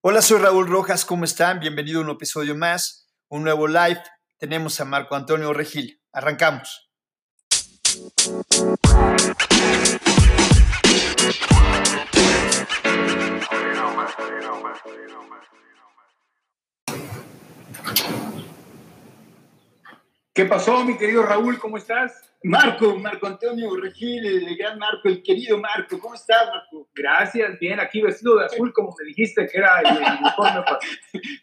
Hola, soy Raúl Rojas, ¿cómo están? Bienvenido a un episodio más, un nuevo live. Tenemos a Marco Antonio Regil. Arrancamos. ¿Qué pasó, mi querido Raúl? ¿Cómo estás? Marco, Marco Antonio Regil, el gran Marco, el querido Marco. ¿Cómo estás, Marco? Gracias, bien, aquí vestido de azul, como me dijiste que era el uniforme.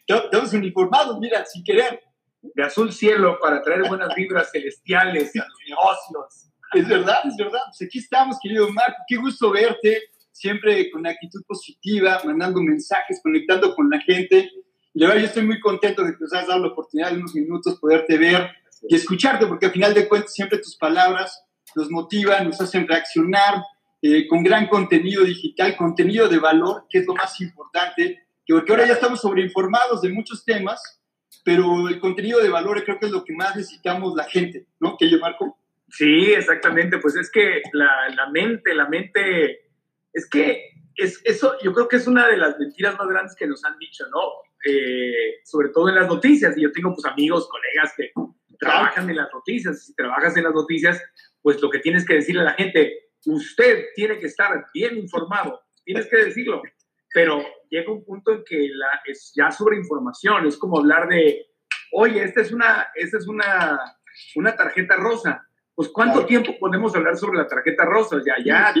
Todos uniformados, mira, sin querer. De azul cielo para traer buenas vibras celestiales a los negocios. Es verdad, es verdad. Pues aquí estamos, querido Marco. Qué gusto verte, siempre con actitud positiva, mandando mensajes, conectando con la gente. La verdad, yo estoy muy contento de que nos hayas dado la oportunidad de unos minutos poderte ver y escucharte, porque al final de cuentas siempre tus palabras nos motivan, nos hacen reaccionar eh, con gran contenido digital, contenido de valor, que es lo más importante, que porque ahora ya estamos sobreinformados de muchos temas, pero el contenido de valor creo que es lo que más necesitamos la gente, ¿no? ¿Que yo, Marco? Sí, exactamente, pues es que la, la mente, la mente, es que es, eso yo creo que es una de las mentiras más grandes que nos han dicho, ¿no? Eh, sobre todo en las noticias, y yo tengo pues amigos, colegas que trabajan en las noticias. Si trabajas en las noticias, pues lo que tienes que decirle a la gente, usted tiene que estar bien informado, tienes que decirlo. Pero llega un punto en que la, es ya sobre información, es como hablar de, oye, esta es una, esta es una, una tarjeta rosa. Pues ¿cuánto tiempo podemos hablar sobre la tarjeta rosa? Ya, ya,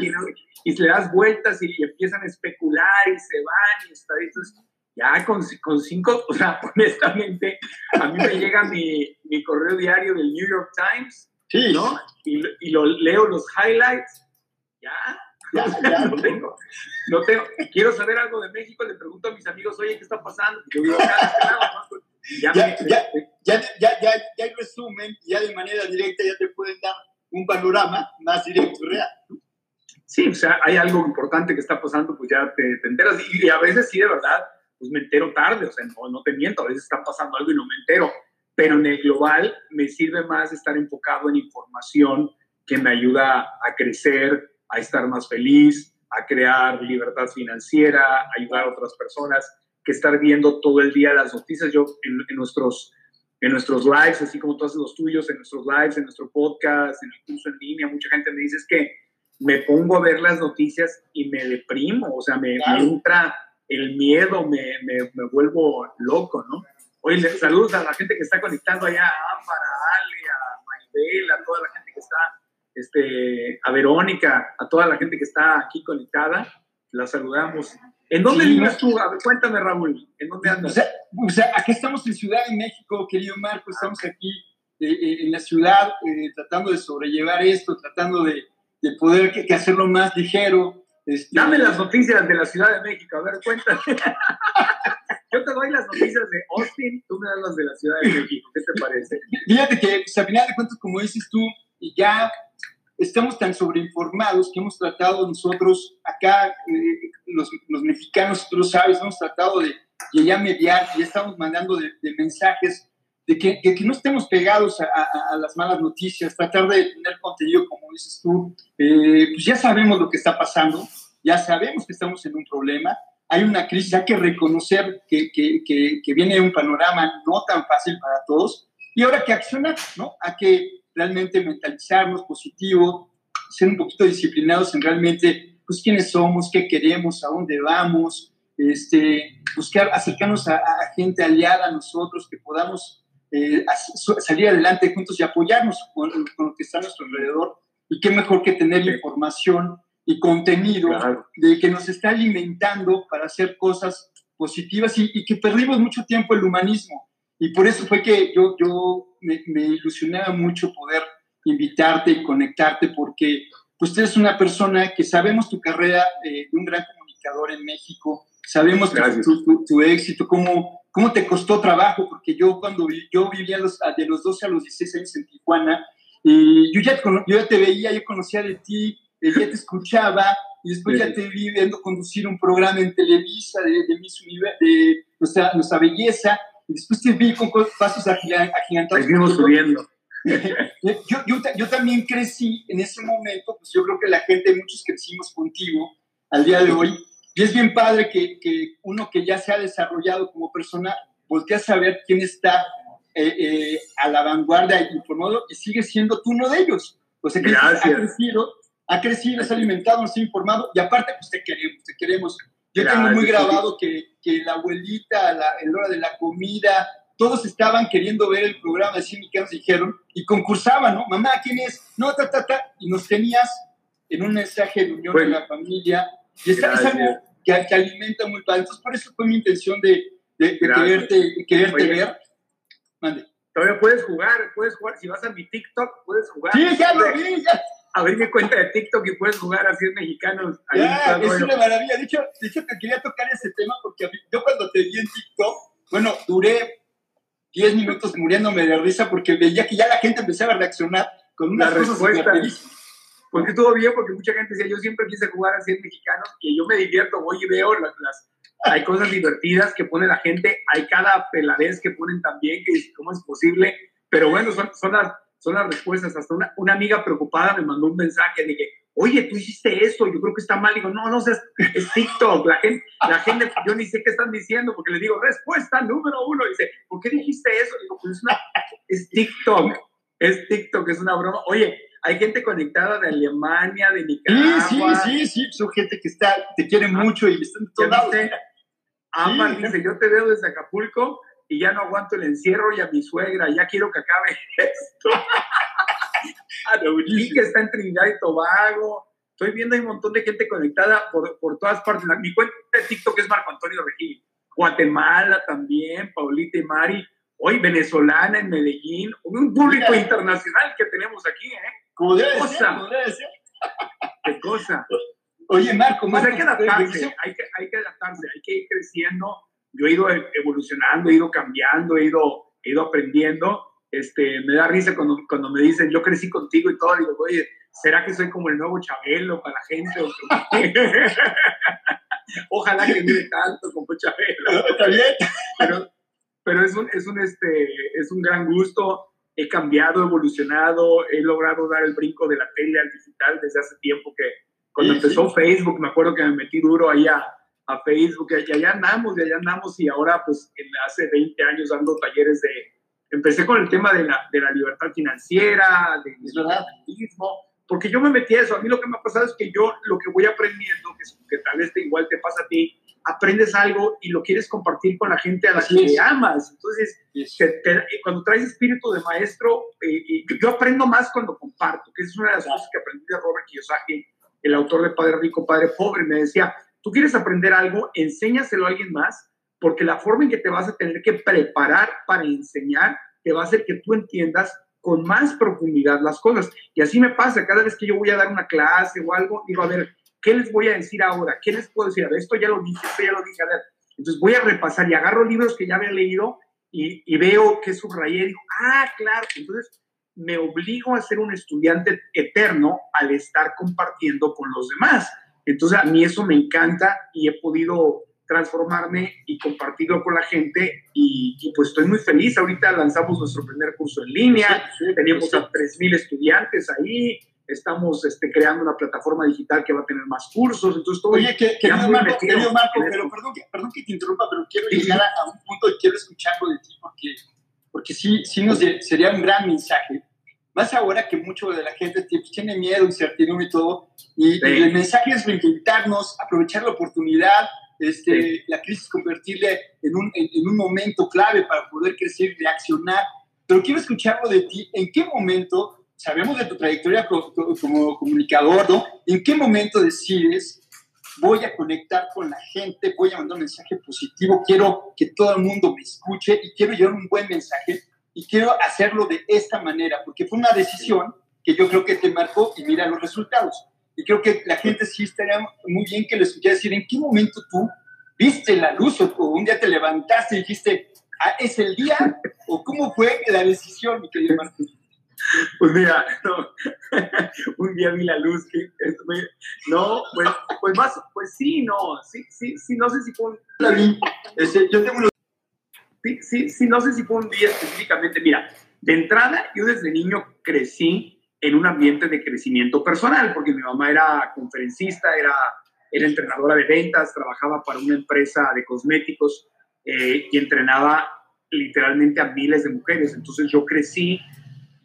y le das vueltas y, empiezan a especular y se van y está, entonces, ya con, con, cinco, o sea, honestamente, a mí me llega mi, mi, correo diario del New York Times, sí. ¿no? Y, y, lo leo los highlights, ya, ya, ya no tengo, no tengo. Quiero saber algo de México, le pregunto a mis amigos, oye, ¿qué está pasando? Yo digo, ya, ya, ya, ya, ya, ya, ya resumen, ya de manera directa ya te pueden dar un panorama más directo, real. Sí, o sea, hay algo importante que está pasando, pues ya te, te enteras. Y, y a veces sí, de verdad, pues me entero tarde, o sea, no, no te miento, a veces está pasando algo y no me entero, pero en el global me sirve más estar enfocado en información que me ayuda a crecer, a estar más feliz, a crear libertad financiera, a ayudar a otras personas, que estar viendo todo el día las noticias. Yo en, nuestros, en nuestros lives, así como todos los tuyos, en nuestros lives, en nuestro podcast, en el curso en línea, mucha gente me dice es que me pongo a ver las noticias y me deprimo, o sea, me, me entra el miedo me, me, me, vuelvo loco, ¿no? Oye, saludos a la gente que está conectando allá, a Ámbar, a Ale, a Maybel, a toda la gente que está, este, a Verónica, a toda la gente que está aquí conectada, la saludamos. ¿En dónde sí, vives tú? A ver, cuéntame, Raúl, ¿en dónde andas? O sea, o sea, aquí estamos en Ciudad de México, querido Marco, estamos aquí eh, eh, en la ciudad eh, tratando de sobrellevar esto, tratando de, de poder que, que hacerlo más ligero, este... Dame las noticias de la Ciudad de México, a ver, cuéntame. Yo te doy las noticias de Austin, tú me das las de la Ciudad de México, ¿qué te parece? Fíjate que, pues, a final de cuentas, como dices tú, ya estamos tan sobreinformados que hemos tratado nosotros, acá, eh, los, los, mexicanos, tú lo sabes, hemos tratado de, de ya mediar, ya estamos mandando de, de mensajes de que, que, que, no estemos pegados a, a, a, las malas noticias, tratar de tener contenido, como dices tú, eh, pues ya sabemos lo que está pasando, ya sabemos que estamos en un problema, hay una crisis, hay que reconocer que, que viene un panorama no tan fácil para todos, y ahora que accionar, ¿no? Hay que realmente mentalizarnos positivo, ser un poquito disciplinados en realmente, pues, quiénes somos, qué queremos, a dónde vamos, este, buscar acercarnos a, a gente aliada a nosotros, que podamos eh, salir adelante juntos y apoyarnos con, con, lo que está a nuestro alrededor. Y qué mejor que tener información y contenido claro. de que nos está alimentando para hacer cosas positivas y, y, que perdimos mucho tiempo el humanismo. Y por eso fue que yo, yo me, me ilusionaba mucho poder invitarte y conectarte porque pues tú eres una persona que sabemos tu carrera eh, de un gran comunicador en México, sabemos tu, tu, tu, éxito, cómo, cómo te costó trabajo, porque yo cuando yo vivía los, de los 12 a los 16 años en Tijuana, y yo ya, yo ya te veía, yo conocía de ti, eh, ya te escuchaba, y después sí. ya te vi viendo conducir un programa en Televisa de, de, Miss de nuestra, nuestra belleza, y después te vi con pasos agigantados. Seguimos subiendo. yo, yo, yo, también crecí en ese momento, pues yo creo que la gente, muchos crecimos contigo al día de hoy, Y es bien padre que, que uno que ya se ha desarrollado como persona voltea a saber quién está eh, eh, a la vanguardia informado y sigue siendo tú uno de ellos. O sea, que ha crecido, ha crecido, se ha alimentado, nos ha informado y aparte, pues te queremos, te queremos. Yo tengo muy grabado que, que la abuelita, la, en la hora de la comida, todos estaban queriendo ver el programa de Cine que nos dijeron y concursaban, ¿no? Mamá, ¿quién es? No, ta, ta, ta. Y nos tenías en un mensaje de unión de la familia. Y es, algo que, que, alimenta muy padre. Entonces, por eso fue mi intención de, de, quererte, quererte ver. Mande. Todavía puedes jugar, puedes jugar. Si vas a mi TikTok, puedes jugar. Sí, ya lo vi, ya. Abrir mi cuenta de TikTok y puedes jugar así mexicanos. ya, es una maravilla. De hecho, de hecho, te quería tocar ese tema porque yo cuando te vi en TikTok, bueno, duré 10 minutos muriéndome de risa porque veía que ya la gente empezaba a reaccionar con una respuesta. Porque estuvo bien, porque mucha gente decía, yo siempre quise jugar así en mexicanos y yo me divierto, voy y veo las, hay cosas divertidas que pone la gente, hay cada peladez que ponen también, que cómo es posible, pero bueno, son, son, las, son las respuestas. Hasta una, una amiga preocupada me mandó un mensaje de que, oye, tú hiciste esto, yo creo que está mal. Digo, no, no, es, es TikTok. La gente, la gente, yo ni sé qué están diciendo, porque le digo, respuesta número uno. Dice, ¿por qué dijiste eso? Digo, pues es, una, es TikTok, es TikTok, es una broma. Oye, hay gente conectada de Alemania, de Nicaragua. Sí, sí, sí, sí, son gente que está, te quiere ah, mucho y están todos Amar dice, yo te veo desde Acapulco y ya no aguanto el encierro y a mi suegra, ya quiero que acabe esto. y que está en Trinidad y Tobago. Estoy viendo hay un montón de gente conectada por, por todas partes. Mi cuenta de TikTok es Marco Antonio Regil. Guatemala también, Paulita y Mari. Hoy venezolana en Medellín. Un público internacional que tenemos aquí, ¿eh? Como debe cosa? ser, Qué cosa. Oye, Marco, pues hay que adaptarse, hay que, hay que adaptarse, hay que ir creciendo. Yo he ido evolucionando, he ido cambiando, he ido, he ido aprendiendo este, me da risa cuando, cuando me dicen, yo crecí contigo y todo, digo, oye, ¿será que soy como el nuevo Chabelo para la gente? Ojalá que mire tanto como Chabelo. Está bien. Pero, pero es, un, es, un, este, es un gran gusto. He cambiado, evolucionado, he logrado dar el brinco de la tele al digital desde hace tiempo que cuando empezó Facebook, me acuerdo que me metí duro ahí a, a Facebook y allá andamos, y allá andamos y ahora pues hace 20 años dando talleres de, empecé con el tema de la, de la libertad financiera, del mismo, porque yo me metí a eso. A mí lo que me ha pasado es que yo lo que voy aprendiendo, que, tal vez te, igual te pasa a ti, aprendes algo y lo quieres compartir con la gente a la que amas. Entonces, cuando traes espíritu de maestro, eh, yo aprendo más cuando comparto, que es una de las cosas que aprendí de Robert Kiyosaki, el autor de Padre Rico, Padre Pobre. Me decía, tú quieres aprender algo, enséñaselo a alguien más porque la forma en que te vas a tener que preparar para enseñar te va a hacer que tú entiendas con más profundidad las cosas. Y así me pasa, cada vez que yo voy a dar una clase o algo, digo, a ver, ¿qué les voy a decir ahora? ¿Qué les puedo decir? A ver, esto ya lo dije, esto ya lo dije, a ver. Entonces voy a repasar y agarro libros que ya había leído y, y veo que subrayé y digo, ah, claro. Entonces me obligo a ser un estudiante eterno al estar compartiendo con los demás. Entonces a mí eso me encanta y he podido transformarme y compartirlo con la gente y, pues estoy muy feliz. Ahorita lanzamos nuestro primer curso en línea, tenemos a 3.000 estudiantes ahí, estamos este, creando una plataforma digital que va a tener más cursos, entonces todo... Oye, que, querido Marco, querido Marco pero perdón que, perdón que te interrumpa, pero quiero llegar a, un punto y quiero escucharlo de ti porque, porque sí, sí nos sería un gran mensaje. Más ahora que mucho de la gente tiene miedo, incertidumbre y todo, y, y el mensaje es reinventarnos, aprovechar la oportunidad, este, la crisis convertirle en un, en, un momento clave para poder crecer y reaccionar. Pero quiero escucharlo de ti. ¿En qué momento, sabemos de tu trayectoria como, comunicador, ¿no? ¿En qué momento decides, voy a conectar con la gente, voy a mandar un mensaje positivo, quiero que todo el mundo me escuche y quiero llevar un buen mensaje y quiero hacerlo de esta manera? Porque fue una decisión que yo creo que te marcó y mira los resultados. Y creo que la gente sí estaría muy bien que les escuchara decir en qué momento tú viste la luz o, un día te levantaste y dijiste, ah, ¿es el día? ¿O cómo fue la decisión, mi querido Martín? Pues mira, no, un día vi la luz, que no, pues, pues más, pues sí, no, sí, sí, sí, no sé si fue un... Ese, yo tengo sí, sí, sí, no sé si fue un día específicamente, mira, de entrada yo desde niño crecí en un ambiente de crecimiento personal, porque mi mamá era conferencista, era era entrenadora de ventas, trabajaba para una empresa de cosméticos eh, y entrenaba literalmente a miles de mujeres. Entonces yo crecí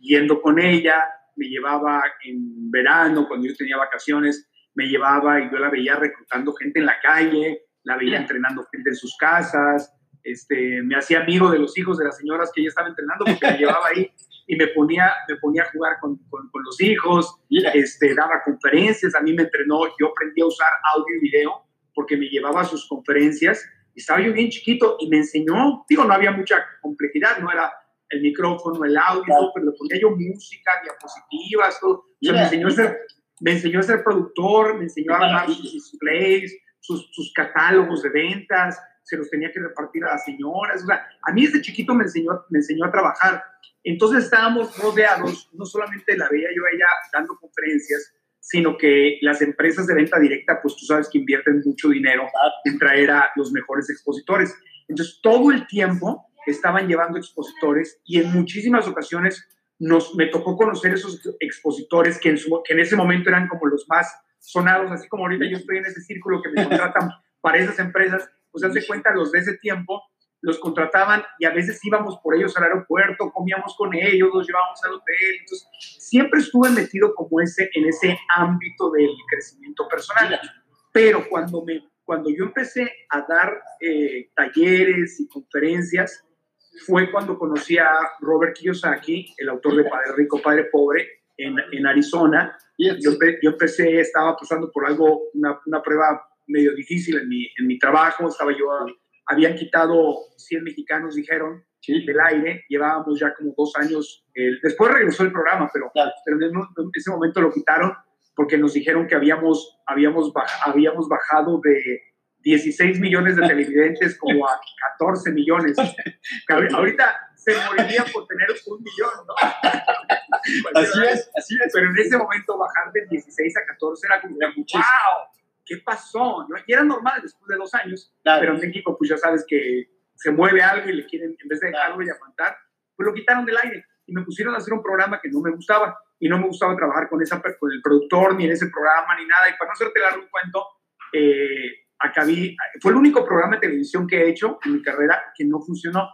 yendo con ella, me llevaba en verano, cuando yo tenía vacaciones, me llevaba y yo la veía reclutando gente en la calle, la veía entrenando gente en sus casas, este, me hacía amigo de los hijos de las señoras que ella estaba entrenando porque me llevaba ahí y me ponía, me ponía a jugar con, con, los hijos, este, daba conferencias, a mí me entrenó, yo aprendí a usar audio y video porque me llevaba a sus conferencias, estaba yo bien chiquito y me enseñó, digo, no había mucha complejidad, no era el micrófono, el audio, pero le ponía yo música, diapositivas, todo. me, enseñó a ser, me enseñó a ser productor, me enseñó a armar sus displays, sus, sus catálogos de ventas, se los tenía que repartir a las señoras. O sea, a mí desde chiquito me enseñó, me enseñó a trabajar. Entonces estábamos rodeados, no solamente la veía yo a ella dando conferencias, sino que las empresas de venta directa, pues tú sabes que invierten mucho dinero en traer a los mejores expositores. Entonces todo el tiempo estaban llevando expositores y en muchísimas ocasiones nos, me tocó conocer esos expositores que en, su, que en ese momento eran como los más sonados, así como ahorita yo estoy en ese círculo que me contratan para esas empresas pues hace cuenta, los de ese tiempo los contrataban y a veces íbamos por ellos al aeropuerto, comíamos con ellos, los llevábamos al hotel. Entonces, siempre estuve metido como ese, en ese ámbito del crecimiento personal. Pero cuando, me, cuando yo empecé a dar eh, talleres y conferencias, fue cuando conocí a Robert Kiyosaki, el autor de Padre Rico, Padre Pobre, en, en Arizona. Yo, yo, empecé, estaba pasando por algo, una, una prueba medio difícil en mi, en mi trabajo, estaba yo, habían quitado 100 mexicanos, dijeron, del aire, llevábamos ya como dos años, después regresó el programa, pero, pero en, ese momento lo quitaron porque nos dijeron que habíamos, habíamos, habíamos bajado de 16 millones de televidentes como a 14 millones. Ahorita se morirían por tener un millón, ¿no? así es, así es. Pero en ese momento bajar de 16 a 14 era como, wow, ¿qué pasó? Y era normal después de dos años, pero en México pues ya sabes que se mueve algo y le quieren, en vez de dejarlo y aguantar, pues lo quitaron del aire y me pusieron a hacer un programa que no me gustaba y no me gustaba trabajar con, esa, con el productor ni en ese programa ni nada. Y para no hacerte largo un cuento, eh, acabé, fue el único programa de televisión que he hecho en mi carrera que no funcionó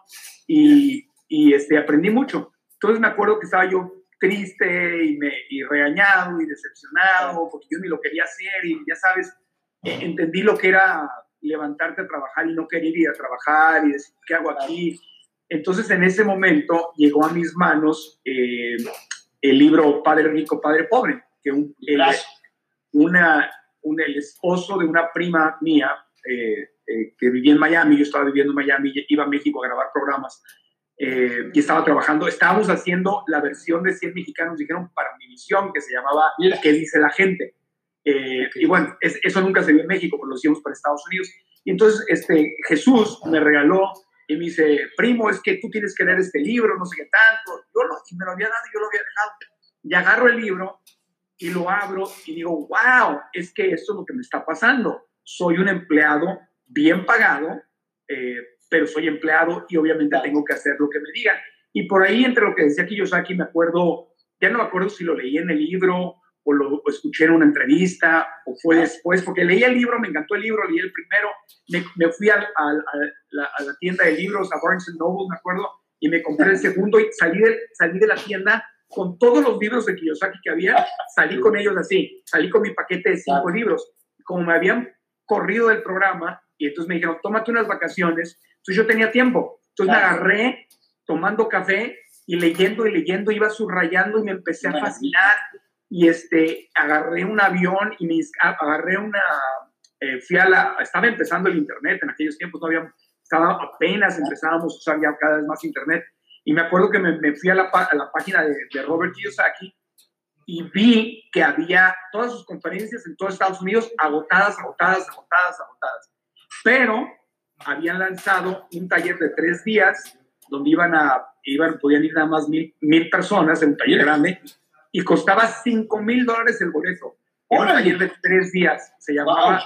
y, y este, aprendí mucho. Entonces me acuerdo que estaba yo triste y, me, y regañado y decepcionado porque yo ni lo quería hacer y ya sabes, eh, entendí lo que era levantarte a trabajar y no querer ir a trabajar y decir, ¿qué hago aquí? Entonces en ese momento llegó a mis manos eh, el libro Padre Rico, Padre Pobre, que un, el, una, un, el esposo de una prima mía eh, que vivía en Miami, yo estaba viviendo en Miami, iba a México a grabar programas, eh, y estaba trabajando, estábamos haciendo la versión de 100 mexicanos, dijeron, para mi misión, que se llamaba ¿Qué dice la gente? Eh, y bueno, eso nunca se vio en México, pero lo hicimos para Estados Unidos. Y entonces este, Jesús me regaló y me dice, primo, es que tú tienes que leer este libro, no sé qué tanto. Yo lo, y me lo había dado y yo lo había dejado. Y agarro el libro y lo abro y digo, wow, es que esto es lo que me está pasando. Soy un empleado bien pagado, eh, pero soy empleado y obviamente tengo que hacer lo que me digan. Y por ahí, entre lo que decía Kiyosaki, me acuerdo, ya no me acuerdo si lo leí en el libro o lo escuché en una entrevista o fue después, porque leí el libro, me encantó el libro, leí el primero, me, me fui la, a, la, tienda de libros, a Barnes Noble, me acuerdo, y me compré el segundo y salí de, salí de la tienda con todos los libros de Kiyosaki que había, salí con ellos así, salí con mi paquete de cinco libros. Como me habían corrido del programa, y entonces me dijeron, tómate unas vacaciones, entonces yo tenía tiempo. Entonces me agarré tomando café y leyendo y leyendo, iba subrayando y me empecé a fascinar. Y este, agarré un avión y me agarré una, eh, fui a la, estaba empezando el internet en aquellos tiempos, todavía estaba apenas empezábamos a usar ya cada vez más internet. Y me acuerdo que me, fui a la, a la página de, de, Robert Kiyosaki y vi que había todas sus conferencias en todo Estados Unidos agotadas, agotadas, agotadas, agotadas. Pero habían lanzado un taller de tres días donde iban a, iban, podían ir nada más mil, mil personas en un taller grande y costaba cinco mil dólares el boleto. un taller de tres días, se llamaba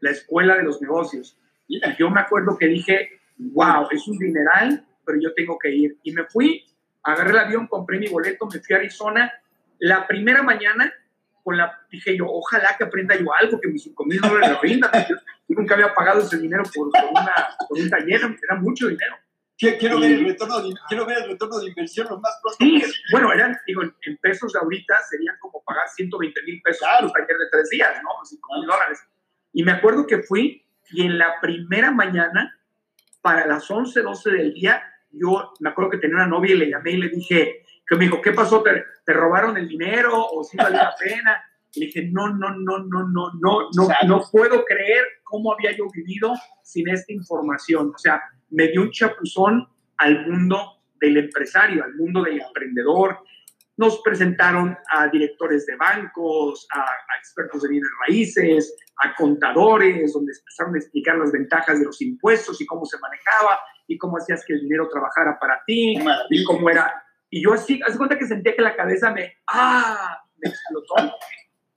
la Escuela de los Negocios. Y yo me acuerdo que dije, wow, es un dineral, pero yo tengo que ir. Y me fui, agarré el avión, compré mi boleto, me fui a Arizona. La primera mañana con la, dije yo, ojalá que aprenda yo algo, que mis 5 mil dólares me rindan. Yo, nunca había pagado ese dinero por, por, una, por un taller, era mucho dinero. Quiero ver, el retorno de, quiero ver el retorno de inversión lo más pronto. Sí, bueno, eran, digo, en pesos de ahorita serían como pagar 120 mil pesos claro. por un taller de tres días, ¿no? 5 mil dólares. Y me acuerdo que fui y en la primera mañana, para las 11, 12 del día, yo me acuerdo que tenía una novia y le llamé y le dije, que me dijo, ¿qué pasó? ¿Te, te robaron el dinero o si valió la pena? Y le dije, no, no, no, no, no, no, no, no puedo creer cómo había yo vivido sin esta información. O sea, me dio un chapuzón al mundo del empresario, al mundo del emprendedor. Nos presentaron a directores de bancos, a, a expertos de bienes raíces, a contadores, donde empezaron a explicar las ventajas de los impuestos y cómo se manejaba y cómo hacías que el dinero trabajara para ti y cómo era. Y yo así, hace cuenta que sentía que la cabeza me, ¡ah! me explotó.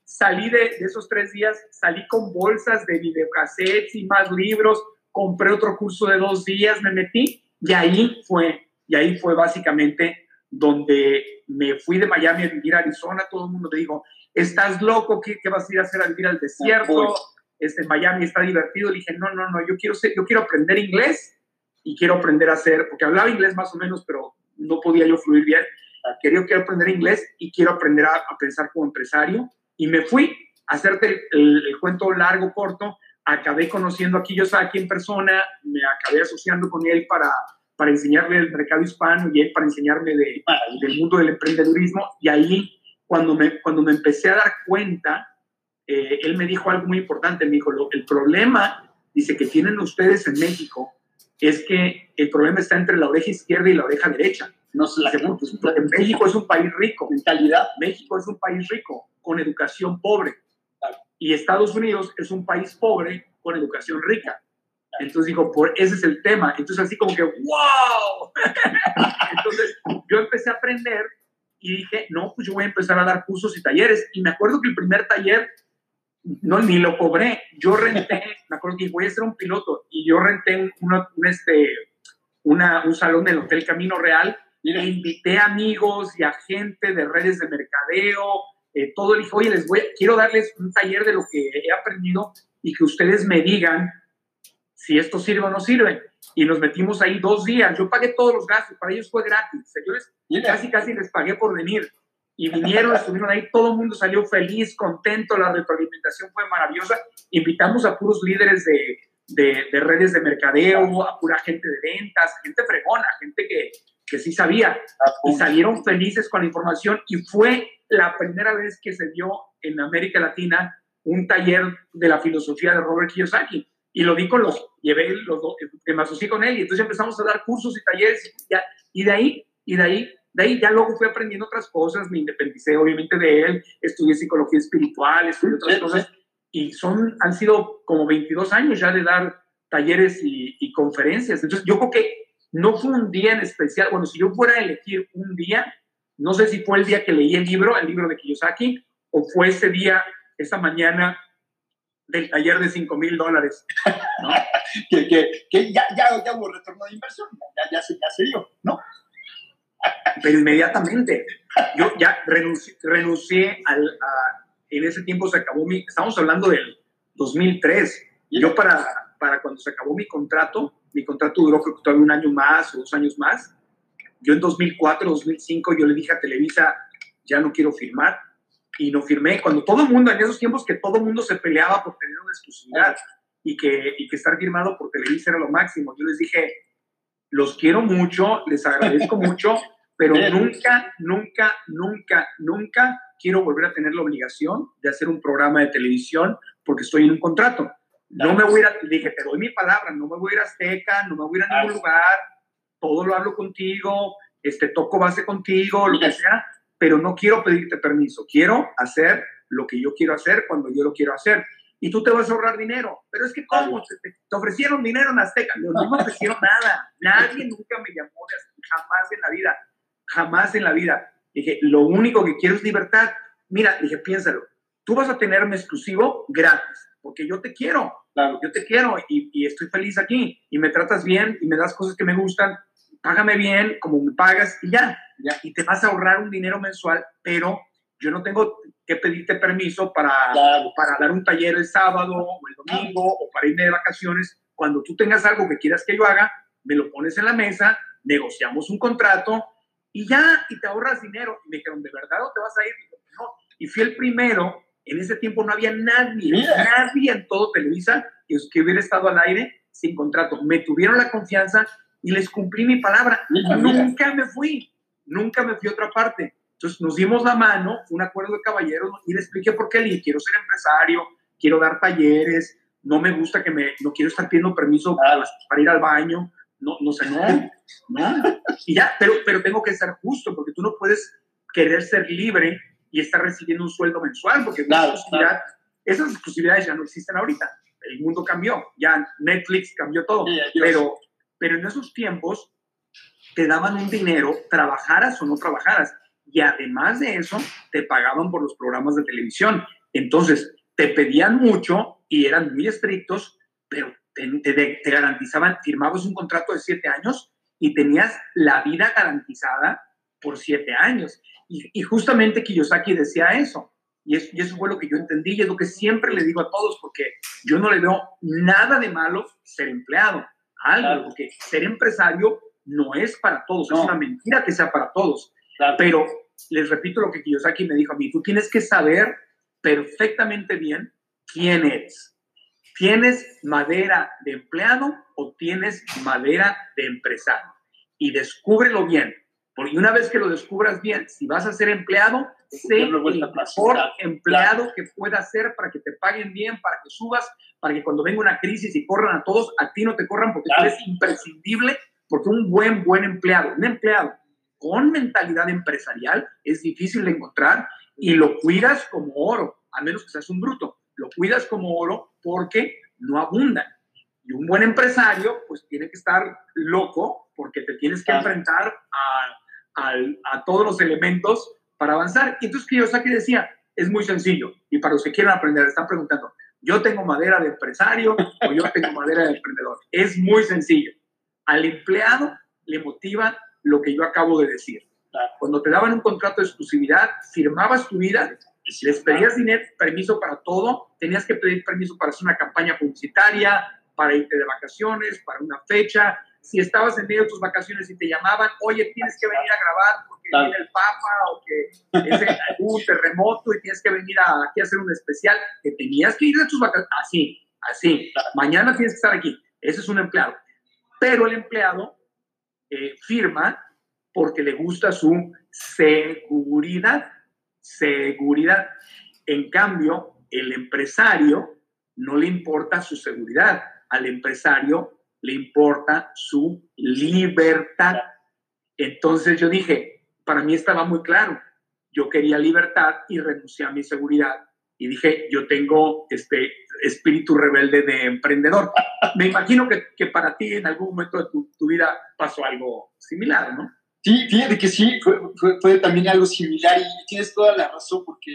Salí de, de esos tres días, salí con bolsas de videocassettes y más libros, compré otro curso de dos días, me metí y ahí fue, y ahí fue básicamente donde me fui de Miami a vivir a Arizona, todo el mundo me dijo, estás loco, ¿qué, qué vas a ir a hacer a vivir al desierto? Este, Miami está divertido. Le dije, no, no, no, yo quiero, ser, yo quiero aprender inglés y quiero aprender a hacer, porque hablaba inglés más o menos, pero no podía yo fluir bien. Quería, quiero aprender inglés y quiero aprender a, a pensar como empresario. Y me fui a hacerte el, el, cuento largo, corto. Acabé conociendo yo aquí en persona, me acabé asociando con él para, para enseñarle el mercado hispano y él para enseñarme de, del mundo del emprendedurismo. Y ahí cuando me, cuando me empecé a dar cuenta, eh, él me dijo algo muy importante, me dijo, lo, el problema, dice, que tienen ustedes en México, es que el problema está entre la oreja izquierda y la oreja derecha. No se la pues, México es un país rico. Mentalidad. México es un país rico, con educación pobre. Y Estados Unidos es un país pobre con educación rica. Entonces dijo, por ese es el tema. Entonces así como que, wow. Entonces yo empecé a aprender y dije, no, pues yo voy a empezar a dar cursos y talleres. Y me acuerdo que el primer taller, no, ni lo cobré, yo renté, me acuerdo que voy a ser un piloto, y yo renté una, un, este, una, un salón del Hotel Camino Real, e invité amigos y a gente de redes de mercadeo, eh, todo, le dije, oye, les voy, quiero darles un taller de lo que he aprendido y que ustedes me digan si esto sirve o no sirve. Y nos metimos ahí dos días. Yo pagué todos los gastos, para ellos fue gratis. Señores, casi, casi les pagué por venir. Y vinieron, estuvieron ahí, todo el mundo salió feliz, contento, la retroalimentación fue maravillosa. Invitamos a puros líderes de, de, de redes de mercadeo, a pura gente de ventas, gente fregona, gente que, que sí sabía. Y salieron felices con la información y fue la primera vez que se dio en América Latina un taller de la filosofía de Robert Kiyosaki y lo di con los, llevé los dos, me asocié con él y entonces empezamos a dar cursos y talleres y, ya, y de ahí, y de ahí, de ahí ya luego fui aprendiendo otras cosas, me independicé obviamente de él, estudié psicología espiritual, estudié otras cosas y son, han sido como 22 años ya de dar talleres y, y conferencias. Entonces yo creo que no fue un día en especial, bueno, si yo fuera a elegir un día, no sé si fue el día que leí el libro, el libro de Kiyosaki, o fue ese día, esa mañana del taller de 5 mil dólares. ¿no? que, que, que ya, ya, ya, hubo retorno de inversión, ya, ya, se, ya se dio, ¿no? Pero inmediatamente, yo ya renuncié, renuncié al, a, en ese tiempo se acabó mi, estamos hablando del 2003, yo para, para cuando se acabó mi contrato, mi contrato duró creo que todavía un año más o dos años más, yo en 2004, 2005, yo le dije a Televisa, ya no quiero firmar, y no firmé. Cuando todo el mundo, en esos tiempos que todo el mundo se peleaba por tener una exclusividad y que, y que estar firmado por Televisa era lo máximo, yo les dije, los quiero mucho, les agradezco mucho, pero nunca, nunca, nunca, nunca quiero volver a tener la obligación de hacer un programa de televisión porque estoy en un contrato. No me voy a ir, dije, te doy mi palabra, no me voy a ir a Azteca, no me voy a ir a ningún lugar, todo lo hablo contigo, este, toco base contigo, lo que sea, pero no quiero pedirte permiso, quiero hacer lo que yo quiero hacer cuando yo lo quiero hacer. Y tú te vas a ahorrar dinero. Pero es que, ¿cómo? Te, te ofrecieron dinero en Azteca. No, no me ofrecieron nada. Nadie nunca me llamó de Azteca, jamás en la vida. Jamás en la vida. Dije, lo único que quiero es libertad. Mira, dije, piénsalo. Tú vas a tenerme exclusivo gratis, porque yo te quiero. Claro. Yo te quiero y, y estoy feliz aquí. Y me tratas bien y me das cosas que me gustan. Págame bien, como me pagas y ya y te vas a ahorrar un dinero mensual, pero yo no tengo que pedirte permiso para, para dar un taller el sábado o el domingo o para irme de vacaciones. Cuando tú tengas algo que quieras que yo haga, me lo pones en la mesa, negociamos un contrato y ya, y te ahorras dinero. Y me dijeron, ¿de verdad o te vas a ir? Y no. Y fui el primero. En ese tiempo no había nadie, nadie en todo Televisa que, que hubiera estado al aire sin contrato. Me tuvieron la confianza y les cumplí mi palabra. Nunca me fui, nunca me fui a otra parte. Entonces nos dimos la mano, un acuerdo de caballeros y le expliqué por qué le dije, quiero ser empresario, quiero dar talleres, no me gusta que me, no quiero estar pidiendo permiso para, para ir al baño, no, no sé, no, no. Y ya, pero, pero tengo que ser justo, porque tú no puedes querer ser libre y estar recibiendo un sueldo mensual, porque esas exclusividades ya no existen ahorita. El mundo cambió, ya Netflix cambió todo, pero, pero en esos tiempos te daban un dinero, trabajaras o no trabajaras y además de eso te pagaban por los programas de televisión. Entonces, te pedían mucho y eran muy estrictos, pero te, te, garantizaban, firmabas un contrato de siete años y tenías la vida garantizada por siete años. Y, y justamente Kiyosaki decía eso. Y, y, eso fue lo que yo entendí y es lo que siempre le digo a todos, porque yo no le veo nada de malo ser empleado. Algo, porque ser empresario no es para todos, es una mentira que sea para todos. Pero les repito lo que Kiyosaki me dijo a mí, tú tienes que saber perfectamente bien quién eres. ¿Tienes madera de empleado o tienes madera de empresario? Y descúbrelo bien. Porque una vez que lo descubras bien, si vas a ser empleado, sé el mejor empleado que pueda ser para que te paguen bien, para que subas, para que cuando venga una crisis y corran a todos, a ti no te corran porque tú eres imprescindible, porque un buen, buen empleado, un empleado con mentalidad empresarial es difícil de encontrar y lo cuidas como oro, a menos que seas un bruto. Lo cuidas como oro porque no abundan. Y un buen empresario, pues tiene que estar loco porque te tienes que enfrentar a, a, todos los elementos para avanzar. Y entonces Kiyosaki decía, es muy sencillo. Y para los que quieran aprender, están preguntando, ¿yo tengo madera de empresario o yo tengo madera de emprendedor? Es muy sencillo. Al empleado le motiva lo que yo acabo de decir. Cuando te daban un contrato de exclusividad, firmabas tu vida, les pedías dinero, permiso para todo, tenías que pedir permiso para hacer una campaña publicitaria, para irte de vacaciones, para una fecha. Si estabas en medio de tus vacaciones y te llamaban, oye, tienes que venir a grabar porque viene el Papa o que es un terremoto y tienes que venir aquí a hacer un especial, que tenías que ir de tus vacaciones. Así, así. Mañana tienes que estar aquí. Ese es un empleado. Pero el empleado eh, firma porque le gusta su seguridad. Seguridad. En cambio, el empresario no le importa su seguridad. Al empresario le importa su libertad. Entonces yo dije, para mí estaba muy claro. Yo quería libertad y renuncié a mi seguridad y dije, yo tengo este espíritu rebelde de emprendedor. Me imagino que, que para ti en algún momento de tu, tu, vida pasó algo similar, ¿no? Sí, fíjate que sí, fue, fue, también algo similar y tienes toda la razón porque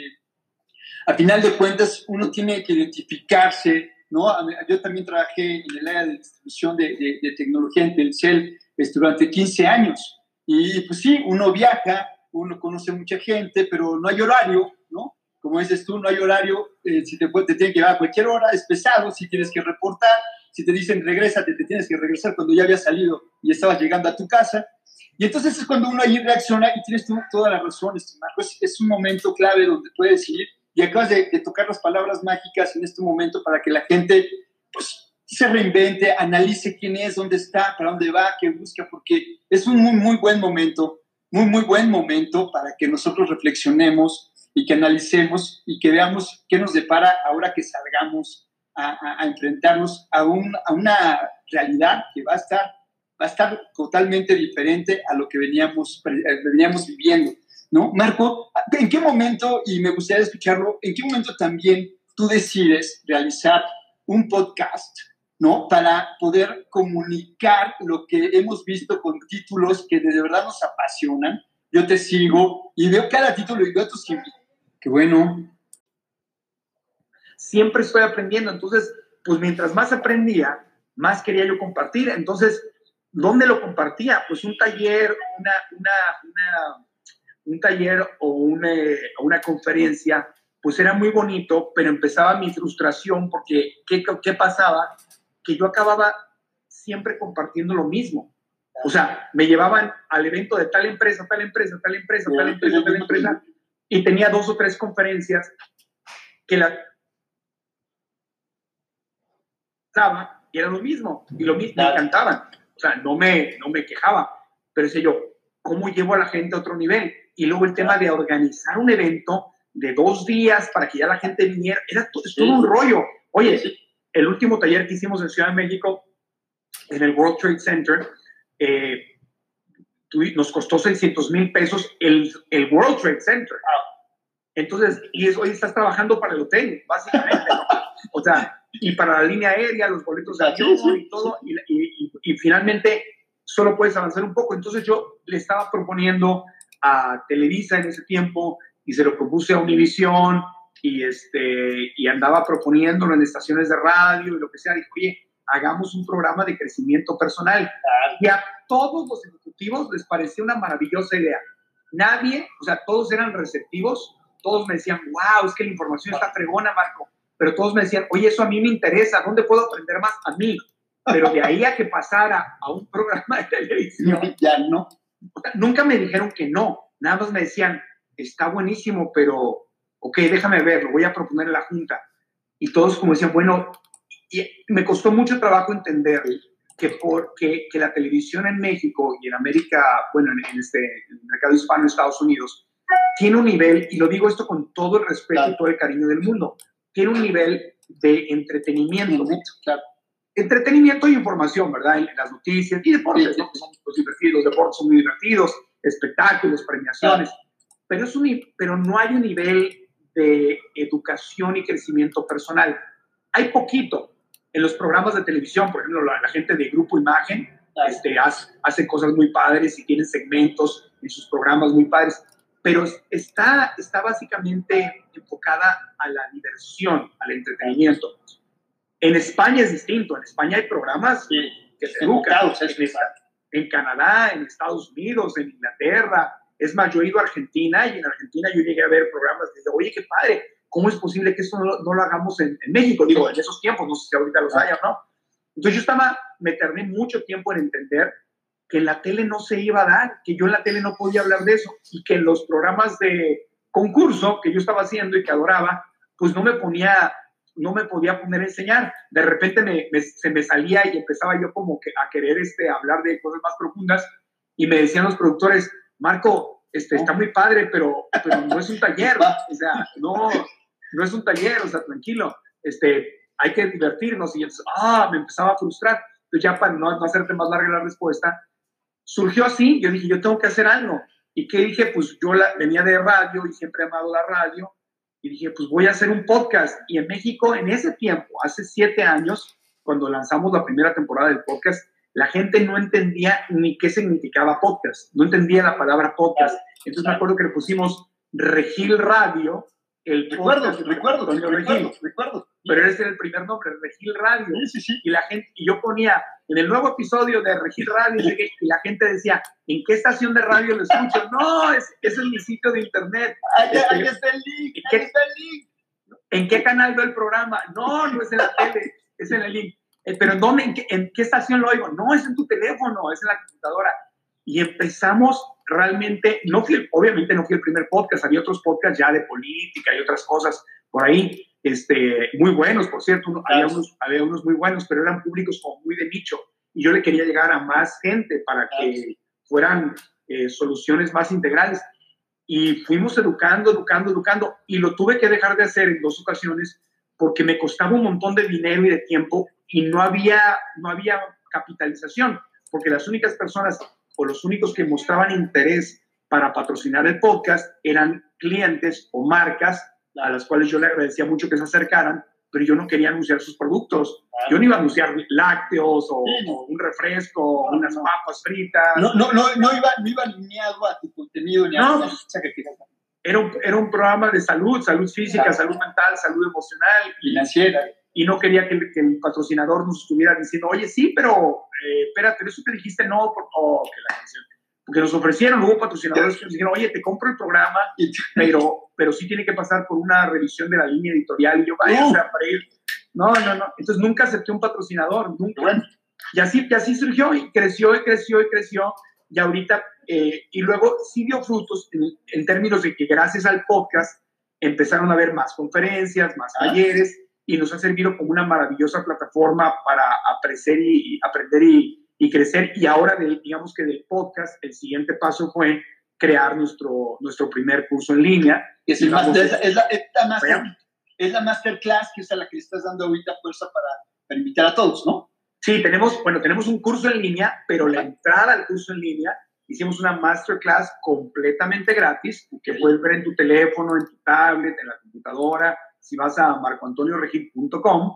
a final de cuentas uno tiene que identificarse, ¿no? Yo también trabajé en el área de distribución de, de, de tecnología en Telcel este, durante 15 años y pues sí, uno viaja, uno conoce mucha gente, pero no hay horario, ¿no? como dices tú, no hay horario, eh, si te, te tienen que llevar a cualquier hora, es pesado, si tienes que reportar, si te dicen regrésate, te tienes que regresar cuando ya habías salido y estabas llegando a tu casa. Y entonces es cuando uno ahí reacciona y tienes tú toda la razón, Marco, es, es, un momento clave donde puedes ir y acabas de, de, tocar las palabras mágicas en este momento para que la gente pues, se reinvente, analice quién es, dónde está, para dónde va, qué busca, porque es un muy, muy buen momento, muy, muy buen momento para que nosotros reflexionemos y que analicemos y que veamos qué nos depara ahora que salgamos a, enfrentarnos a, un, a, una realidad que va a estar va a estar totalmente diferente a lo que veníamos, eh, veníamos viviendo, ¿no? Marco, ¿en qué momento, y me gustaría escucharlo, en qué momento también tú decides realizar un podcast, ¿no? Para poder comunicar lo que hemos visto con títulos que de verdad nos apasionan. Yo te sigo y veo cada título y veo tus invitados Qué bueno. Siempre estoy aprendiendo, entonces, pues mientras más aprendía, más quería yo compartir. Entonces, ¿dónde lo compartía? Pues un taller, una, una, una un taller o una, una, conferencia pues era muy bonito, pero empezaba mi frustración porque ¿qué, qué pasaba? Que yo acababa siempre compartiendo lo mismo. O sea, me llevaban al evento de tal empresa, tal empresa, tal empresa, tal empresa, tal empresa, y tenía dos o tres conferencias que la y era lo mismo, y lo mismo, me encantaban. O sea, no me, no me quejaba, pero sé yo, ¿cómo llevo a la gente a otro nivel? Y luego el tema de organizar un evento de dos días para que ya la gente viniera, era todo, es todo un rollo. Oye, el último taller que hicimos en Ciudad de México, en el World Trade Center, eh, nos costó 600 mil pesos el, el, World Trade Center. Entonces, y hoy estás trabajando para el hotel, básicamente. O sea, y para la línea aérea, los boletos de avión y todo, y, y, finalmente solo puedes avanzar un poco. Entonces yo le estaba proponiendo a Televisa en ese tiempo y se lo propuse a Univision y, este, y andaba proponiéndolo en estaciones de radio y lo que sea. Dije, oye, hagamos un programa de crecimiento personal. Y a todos los ejecutivos les parecía una maravillosa idea. Nadie, o sea, todos eran receptivos, todos me decían, wow, es que la información está fregona, Marco pero todos me decían, oye, eso a mí me interesa, ¿dónde puedo aprender más? A mí. Pero de ahí a que pasara a un programa de televisión, ya no. Nunca me dijeron que no, nada más me decían, está buenísimo, pero, ok, déjame ver, lo voy a proponer en la Junta. Y todos como decían, bueno, y me costó mucho trabajo entender que, por, que, la televisión en México y en América, bueno, en, este, el mercado hispano en Estados Unidos, tiene un nivel, y lo digo esto con todo el respeto y todo el cariño del mundo, tiene un nivel de entretenimiento. Claro. Entretenimiento y información, ¿verdad? En, las noticias y deportes, ¿no? son los divertidos, los deportes son muy divertidos, espectáculos, premiaciones, pero, es un, pero no hay un nivel de educación y crecimiento personal. Hay poquito en los programas de televisión, por ejemplo, la, gente de Grupo Imagen este, hace, hace, cosas muy padres y tiene segmentos en sus programas muy padres, pero está, está básicamente enfocada a la diversión, al entretenimiento. En España es distinto, en España hay programas que se educan. En, Canadá, en Estados Unidos, en Inglaterra. Es más, yo he ido a Argentina y en Argentina yo llegué a ver programas digo, oye, qué padre, ¿cómo es posible que esto no, lo hagamos en, México? Digo, en esos tiempos, no sé si ahorita los haya, ¿no? Entonces yo estaba, me tardé mucho tiempo en entender que la tele no se iba a dar, que yo en la tele no podía hablar de eso y que los programas de concurso que yo estaba haciendo y que adoraba, pues no me ponía, no me podía poner a enseñar. De repente se me salía y empezaba yo como que a querer este, hablar de cosas más profundas y me decían los productores, Marco, este, está muy padre, pero, pero no es un taller, o sea, no, no es un taller, o sea, tranquilo, este, hay que divertirnos. Y entonces, ah, me empezaba a frustrar. Entonces ya para no, no hacerte más larga la respuesta, surgió así, yo dije, yo tengo que hacer algo. ¿Y qué dije? Pues yo la, venía de radio y siempre he amado la radio. Y dije, pues voy a hacer un podcast. Y en México, en ese tiempo, hace siete años, cuando lanzamos la primera temporada del podcast, la gente no entendía ni qué significaba podcast. No entendía la palabra podcast. Entonces me acuerdo que le pusimos Regil Radio el recuerdo, recuerdo, recuerdo, recuerdo, Pero ese era el primer nombre, Regil Radio. Sí, sí, sí. Y la gente, y yo ponía en el nuevo episodio de Regil Radio, y la gente decía, ¿en qué estación de radio lo escucho? No, es, es mi sitio de internet. Ahí, este, está el link, ahí está el link. ¿En qué canal veo el programa? No, no es en la tele, es en el link. Eh, ¿Pero en dónde, en qué, en qué estación lo oigo? No, es en tu teléfono, es en la computadora. Y empezamos realmente, no fui, obviamente no fui el primer podcast, había otros podcasts ya de política y otras cosas por ahí, este, muy buenos, por cierto, había, unos, había unos muy buenos, pero eran públicos como muy de nicho. Y yo le quería llegar a más gente para que fueran eh, soluciones más integrales. Y fuimos educando, educando, educando, y lo tuve que dejar de hacer en dos ocasiones porque me costaba un montón de dinero y de tiempo y no había, no había capitalización, porque las únicas personas o los únicos que mostraban interés para patrocinar el podcast eran clientes o marcas a las cuales yo le agradecía mucho que se acercaran, pero yo no quería anunciar sus productos. Yo no iba a anunciar lácteos o, un refresco, unas papas fritas. No, no, no, no, iba, no iba alineado a tu contenido ni no, a pues, era un, era un programa de salud, salud física, salud mental, salud emocional. Financiera y no quería que, el patrocinador nos estuviera diciendo, oye, sí, pero eh, espérate, eso que dijiste no, por, que la porque nos ofrecieron, hubo patrocinadores que nos dijeron, oye, te compro el programa, pero, pero sí tiene que pasar por una revisión de la línea editorial y yo vaya a ir. No, no, no. Entonces nunca acepté un patrocinador, nunca. Y así, y así surgió y creció y creció y creció. Y ahorita, eh, y luego sí dio frutos en, en, términos de que gracias al podcast empezaron a haber más conferencias, más ah. talleres y nos ha servido como una maravillosa plataforma para aprender y, aprender y, y, crecer. Y ahora, digamos que del podcast, el siguiente paso fue crear nuestro, nuestro primer curso en línea. Es, el es, la, es, la masterclass que es a la que estás dando ahorita fuerza para, para invitar a todos, ¿no? Sí, tenemos, bueno, tenemos un curso en línea, pero la entrada al curso en línea hicimos una masterclass completamente gratis que puedes ver en tu teléfono, en tu tablet, en la computadora. Si vas a marcoantonioregil.com,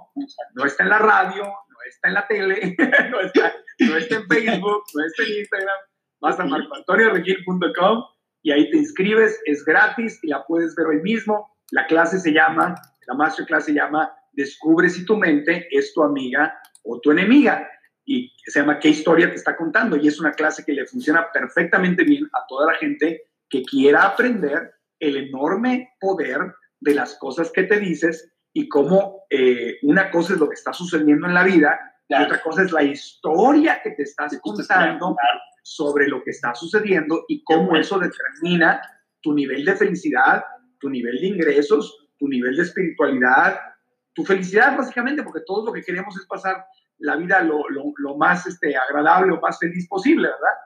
no está en la radio, no está en la tele, no, está, no está en Facebook, no está en Instagram. Vas a marcoantonioregil.com y ahí te inscribes, es gratis y la puedes ver hoy mismo. La clase se llama, la masterclass se llama Descubre si tu mente es tu amiga o tu enemiga y se llama ¿Qué historia te está contando? Y es una clase que le funciona perfectamente bien a toda la gente que quiera aprender el enorme poder de las cosas que te dices y cómo eh, una cosa es lo que está sucediendo en la vida y otra cosa es la historia que te estás contando sobre lo que está sucediendo y cómo eso determina tu nivel de felicidad, tu nivel de ingresos, tu nivel de espiritualidad, tu felicidad básicamente, porque todo lo que queremos es pasar la vida lo, lo, más este, agradable o más feliz posible, ¿verdad?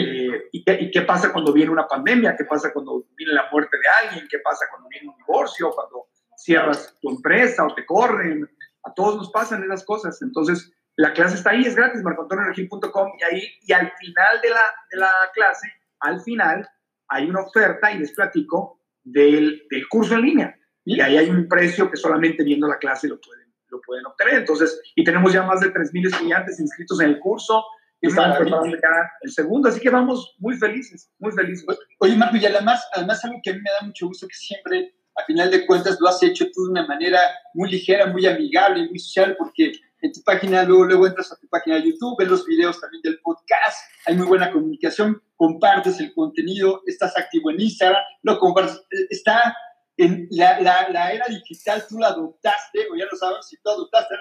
Eh, ¿y, qué, ¿y, qué, pasa cuando viene una pandemia? ¿Qué pasa cuando viene la muerte de alguien? ¿Qué pasa cuando viene un divorcio? ¿Cuando cierras tu empresa o te corren? A todos nos pasan esas cosas. Entonces, la clase está ahí, es gratis, marcoantonioregil.com y ahí, y al final de la, de la clase, al final, hay una oferta y les platico del, del curso en línea. Y ahí hay un precio que solamente viendo la clase lo pueden lo pueden obtener. Entonces, y tenemos ya más de 3.000 estudiantes inscritos en el curso y estamos preparando ya el segundo, así que vamos muy felices, muy felices. Oye, Marco, y además, además algo que a mí me da mucho gusto que siempre, a final de cuentas, lo has hecho tú de una manera muy ligera, muy amigable, muy social, porque en tu página, luego, luego entras a tu página de YouTube, ves los videos también del podcast, hay muy buena comunicación, compartes el contenido, estás activo en Instagram, lo compartes, está en la, la, la, era digital tú la adoptaste, o ya lo sabes, si tú adoptaste,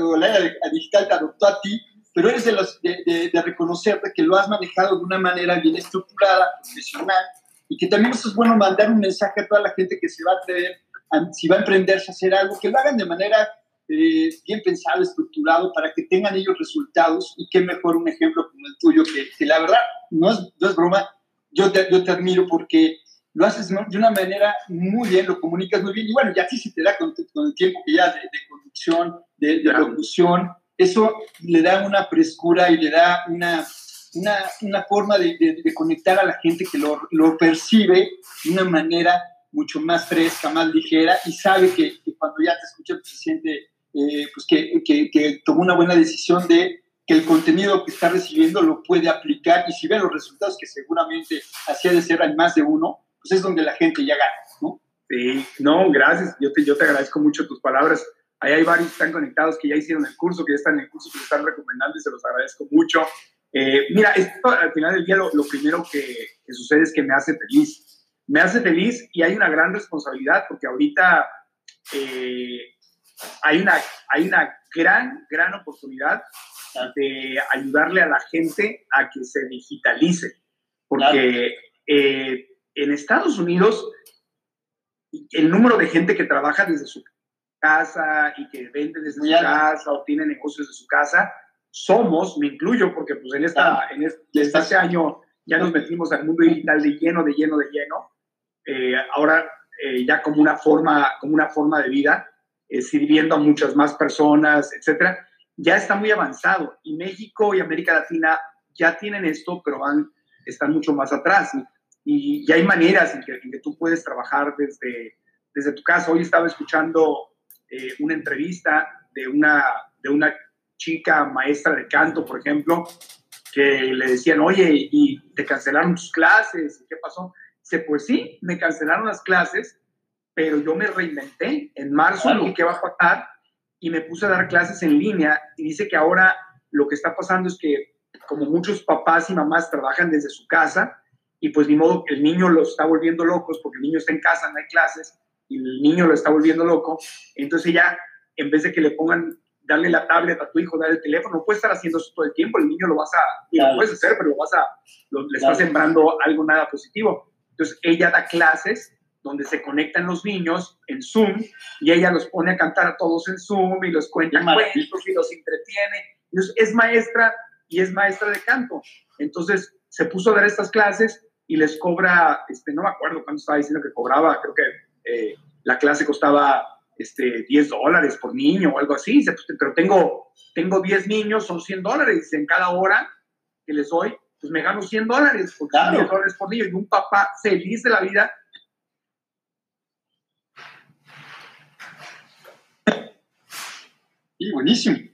o la era digital te adoptó a ti, pero eres de, los, de, de, reconocerte que lo has manejado de una manera bien estructurada, profesional, y que también es bueno mandar un mensaje a toda la gente que se va a atrever, si va a emprenderse a hacer algo, que lo hagan de manera eh, bien pensado, estructurado, para que tengan ellos resultados, y qué mejor un ejemplo como el tuyo, que, que la verdad, no es, no es broma, yo te, yo te admiro porque lo haces de una manera muy bien, lo comunicas muy bien, y bueno, ya sí se te da con, el tiempo que ya de, de conducción, de, de locución, eso le da una frescura y le da una, una, una forma de, conectar a la gente que lo, lo, percibe de una manera mucho más fresca, más ligera, y sabe que, cuando ya te escucha, pues, se siente eh, pues que, que, que tomó una buena decisión de que el contenido que está recibiendo lo puede aplicar y si ve los resultados que seguramente hacía de ser hay más de uno, pues es donde la gente ya gana, ¿no? Sí, no, gracias. Yo te, yo te agradezco mucho tus palabras. Ahí hay varios que están conectados, que ya hicieron el curso, que ya están en el curso, que lo están recomendando y se los agradezco mucho. Eh, mira, esto, al final del día lo, lo primero que, que, sucede es que me hace feliz. Me hace feliz y hay una gran responsabilidad porque ahorita eh, hay, una, hay una gran, gran oportunidad de ayudarle a la gente a que se digitalice. Porque eh, en Estados Unidos, el número de gente que trabaja desde su casa y que vende desde su casa o tiene negocios de su casa, somos, me incluyo, porque pues en, esta, en este, año ya nos metimos al mundo digital de lleno, de lleno, de lleno. Eh, ahora eh, ya como una forma, como una forma de vida, eh, sirviendo a muchas más personas, etcétera, ya está muy avanzado. Y México y América Latina ya tienen esto, pero van, están mucho más atrás. Y, y hay maneras en que, en que, tú puedes trabajar desde, desde tu casa. Hoy estaba escuchando eh, una entrevista de una, de una chica maestra de canto, por ejemplo, que le decían, oye, ¿y te cancelaron tus clases? ¿Qué pasó? Dice, pues sí, me cancelaron las clases, pero yo me reinventé. En marzo claro. qué va a pasar y me puse a dar clases en línea y dice que ahora lo que está pasando es que como muchos papás y mamás trabajan desde su casa, y pues ni modo el niño lo está volviendo locos porque el niño está en casa, no hay clases, y el niño lo está volviendo loco. Entonces ya, en vez de que le pongan, darle la tablet a tu hijo, darle el teléfono, no puede estar haciendo eso todo el tiempo, el niño lo vas a, lo puedes hacer, pero lo vas a, le está sembrando algo nada positivo. Entonces ella da clases donde se conectan los niños en Zoom y ella los pone a cantar a todos en Zoom y los cuenta cuentos y los entretiene. Entonces, es maestra y es maestra de canto. Entonces se puso a dar estas clases y les cobra, este, no me acuerdo cuánto estaba diciendo que cobraba, creo que eh, la clase costaba este, 10 dólares por niño o algo así, pero tengo, tengo 10 niños, son 100 dólares. En cada hora que les doy, pues me gano 100 dólares, porque 10 dólares por niño y un papá feliz de la vida Sí, buenísimo.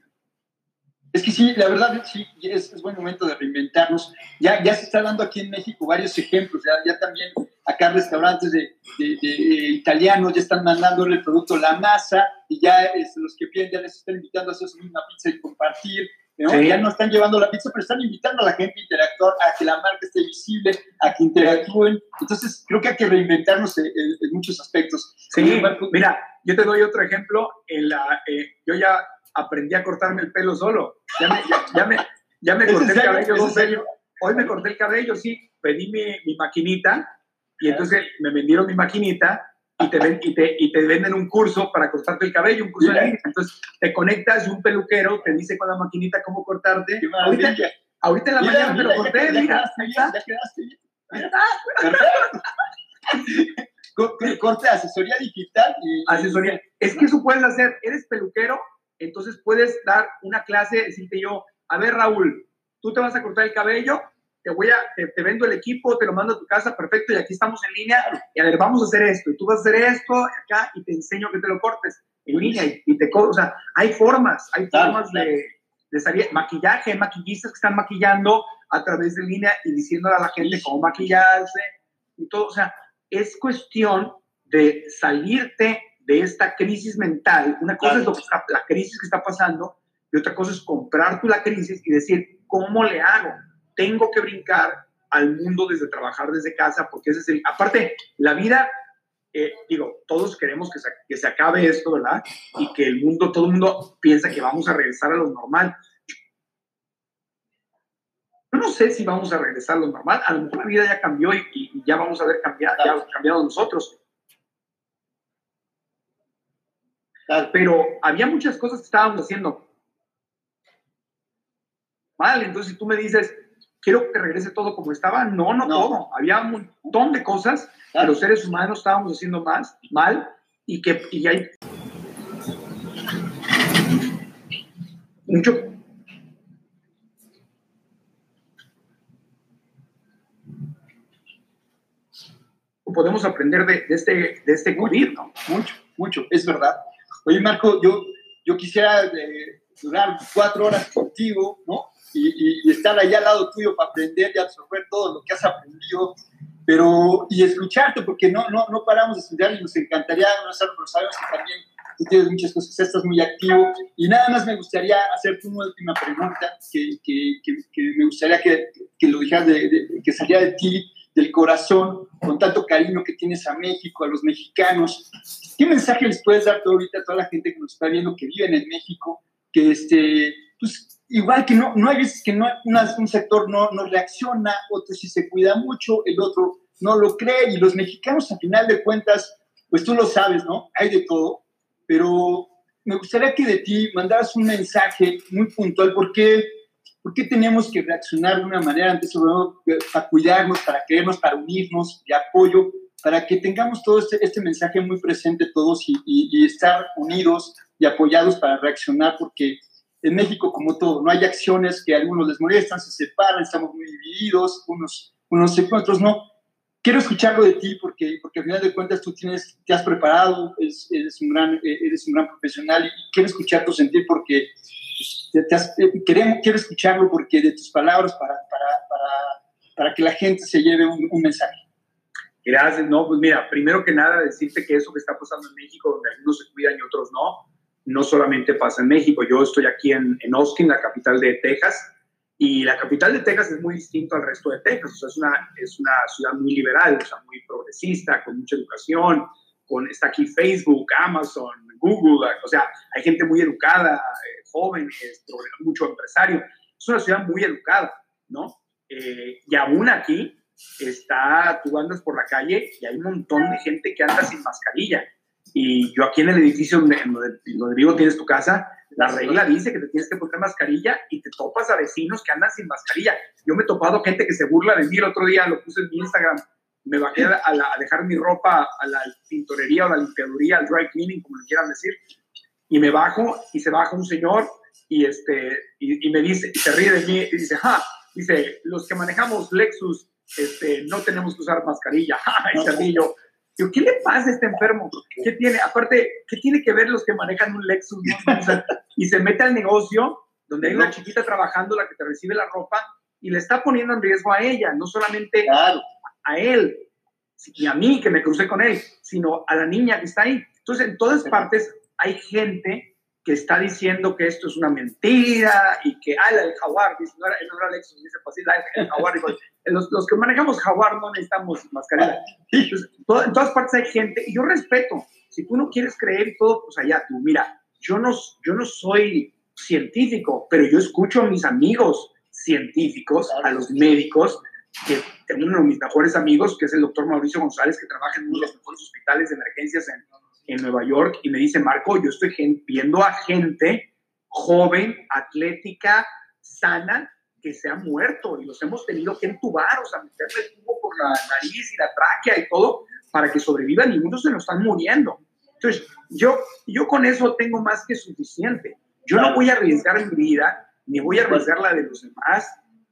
Es que sí, la verdad, sí, es, es, buen momento de reinventarnos. Ya, ya se está dando aquí en México varios ejemplos, ya, ya también acá restaurantes de, de, italianos ya están mandándole el producto la masa y ya es, los que piden ya les están invitando a hacer su misma pizza y compartir. Ya no están llevando la pizza, pero están invitando a la gente a interactuar, a que la marca esté visible, a que interactúen. Entonces, creo que hay que reinventarnos en, muchos aspectos. Sí, mira, yo te doy otro ejemplo. En la, eh, yo ya aprendí a cortarme el pelo solo. Ya me, ya, me, ya me corté el cabello. Hoy me corté el cabello, sí. Pedí mi, mi maquinita y entonces me vendieron mi maquinita y te, ven, y, te, y te, venden un curso para cortarte el cabello, un curso de línea. Entonces te conectas y un peluquero te dice con la maquinita cómo cortarte. Ahorita, ahorita en la mañana me lo corté, mira. Ya quedaste, Corte asesoría digital. Y, asesoría. Es que eso puedes hacer. Eres peluquero, entonces puedes dar una clase, decirte yo, a ver Raúl, tú te vas a cortar el cabello, te voy a, te, vendo el equipo, te lo mando a tu casa, perfecto, y aquí estamos en línea, y a ver, vamos a hacer esto, y tú vas a hacer esto acá, y te enseño que te lo cortes en línea, y, te, o sea, hay formas, hay formas de, de salir, maquillaje, maquillistas que están maquillando a través de línea y diciéndole a la gente cómo maquillarse, y todo, o sea, es cuestión de salirte de esta crisis mental. Una cosa es la crisis que está pasando y otra cosa es comprar tú la crisis y decir, ¿cómo le hago? Tengo que brincar al mundo desde trabajar desde casa porque ese es el... Aparte, la vida, eh, digo, todos queremos que se, que se acabe esto, ¿verdad? Y que el mundo, todo el mundo piensa que vamos a regresar a lo normal. Yo no sé si vamos a regresar a lo normal. A lo mejor la vida ya cambió y, ya vamos a ver cambiado, ya cambiado nosotros Pero había muchas cosas que estábamos haciendo mal. Entonces, si tú me dices, quiero que regrese todo como estaba, no, no, todo. Había un montón de cosas que los seres humanos estábamos haciendo más, mal y que y hay mucho podemos aprender de, este, de este COVID, ¿no? Mucho, mucho, es verdad. Oye, Marco, yo, yo quisiera eh, durar cuatro horas contigo, ¿no? Y, estar ahí al lado tuyo para aprender y absorber todo lo que has aprendido, pero y escucharte, porque no, no, no paramos de estudiar y nos encantaría conocer, pero sabemos que también tú tienes muchas cosas, estás muy activo. Y nada más me gustaría hacerte una última pregunta que, que, que, me gustaría que, lo dijeras, de, que saliera de ti del corazón, con tanto cariño que tienes a México, a los mexicanos. ¿Qué mensaje les puedes dar tú ahorita a toda la gente que nos está viendo, que vive en México, que este, pues igual que no, no hay veces que no, un sector no, no reacciona, otro sí se cuida mucho, el otro no lo cree, y los mexicanos a final de cuentas, pues tú lo sabes, ¿no? Hay de todo, pero me gustaría que de ti mandaras un mensaje muy puntual, porque ¿Por qué tenemos que reaccionar de una manera ante eso, para cuidarnos, para querernos, para unirnos, de apoyo, para que tengamos todo este, este mensaje muy presente todos y, estar unidos y apoyados para reaccionar? Porque en México, como todo, no hay acciones que a algunos les molestan, se separan, estamos muy divididos, unos, unos otros no. Quiero escucharlo de ti porque, porque al final de cuentas tú tienes, te has preparado, eres, eres un, gran, eres un gran profesional y quiero escuchar tu sentir porque quiero escucharlo porque de tus palabras para, para, para, para que la gente se lleve un, un, mensaje. Gracias, no, pues mira, primero que nada decirte que eso que está pasando en México, donde algunos se cuidan y otros no, no solamente pasa en México. Yo estoy aquí en, en Austin, la capital de Texas, Y la capital de Texas es muy distinto al resto de Texas, o sea, es una, es una ciudad muy liberal, o sea, muy progresista, con mucha educación, con, está aquí Facebook, Amazon, Google, o sea, hay gente muy educada, eh, jóvenes, mucho empresario. Es una ciudad muy educada, ¿no? Eh, y aún aquí está, tú andas por la calle y hay un montón de gente que anda sin mascarilla. Y yo aquí en el edificio donde, donde, vivo tienes tu casa, la regla dice que te tienes que poner mascarilla y te topas a vecinos que andan sin mascarilla. Yo me he topado gente que se burla de mí el otro día, lo puse en mi Instagram, me bajé a, a, dejar mi ropa a la tintorería o la limpiaduría, al dry cleaning, como le quieran decir, y me bajo y se baja un señor y, este, y, me dice, y se ríe de mí y dice, ja, dice, los que manejamos Lexus este, no tenemos que usar mascarilla, y se ríe yo. Digo, ¿qué le pasa a este enfermo? ¿Qué tiene? Aparte, ¿qué tiene que ver los que manejan un Lexus? y se mete al negocio donde hay una chiquita trabajando, la que te recibe la ropa, y le está poniendo en riesgo a ella, no solamente claro a él y a mí que me crucé con él, sino a la niña que está ahí. Entonces, en todas partes hay gente que está diciendo que esto es una mentira y que, ah, el jaguar, dice, no era, no era Lexus, dice, pues sí, el jaguar, dijo, los, los, que manejamos jaguar no necesitamos mascarilla. Entonces, en todas partes hay gente, y yo respeto, si tú no quieres creer todo, pues allá tú, mira, yo no, yo no soy científico, pero yo escucho a mis amigos científicos, a los médicos, que tengo uno de mis mejores amigos, que es el doctor Mauricio González, que trabaja en uno de los mejores hospitales de emergencias en, en Nueva York, y me dice, Marco, yo estoy viendo a gente joven, atlética, sana, que se ha muerto y los hemos tenido que entubar, o sea, meterle tubo por la nariz y la tráquea y todo para que sobrevivan y muchos se nos están muriendo. Entonces, yo, yo con eso tengo más que suficiente. Yo no voy a arriesgar mi vida, ni voy a arriesgar la de los demás,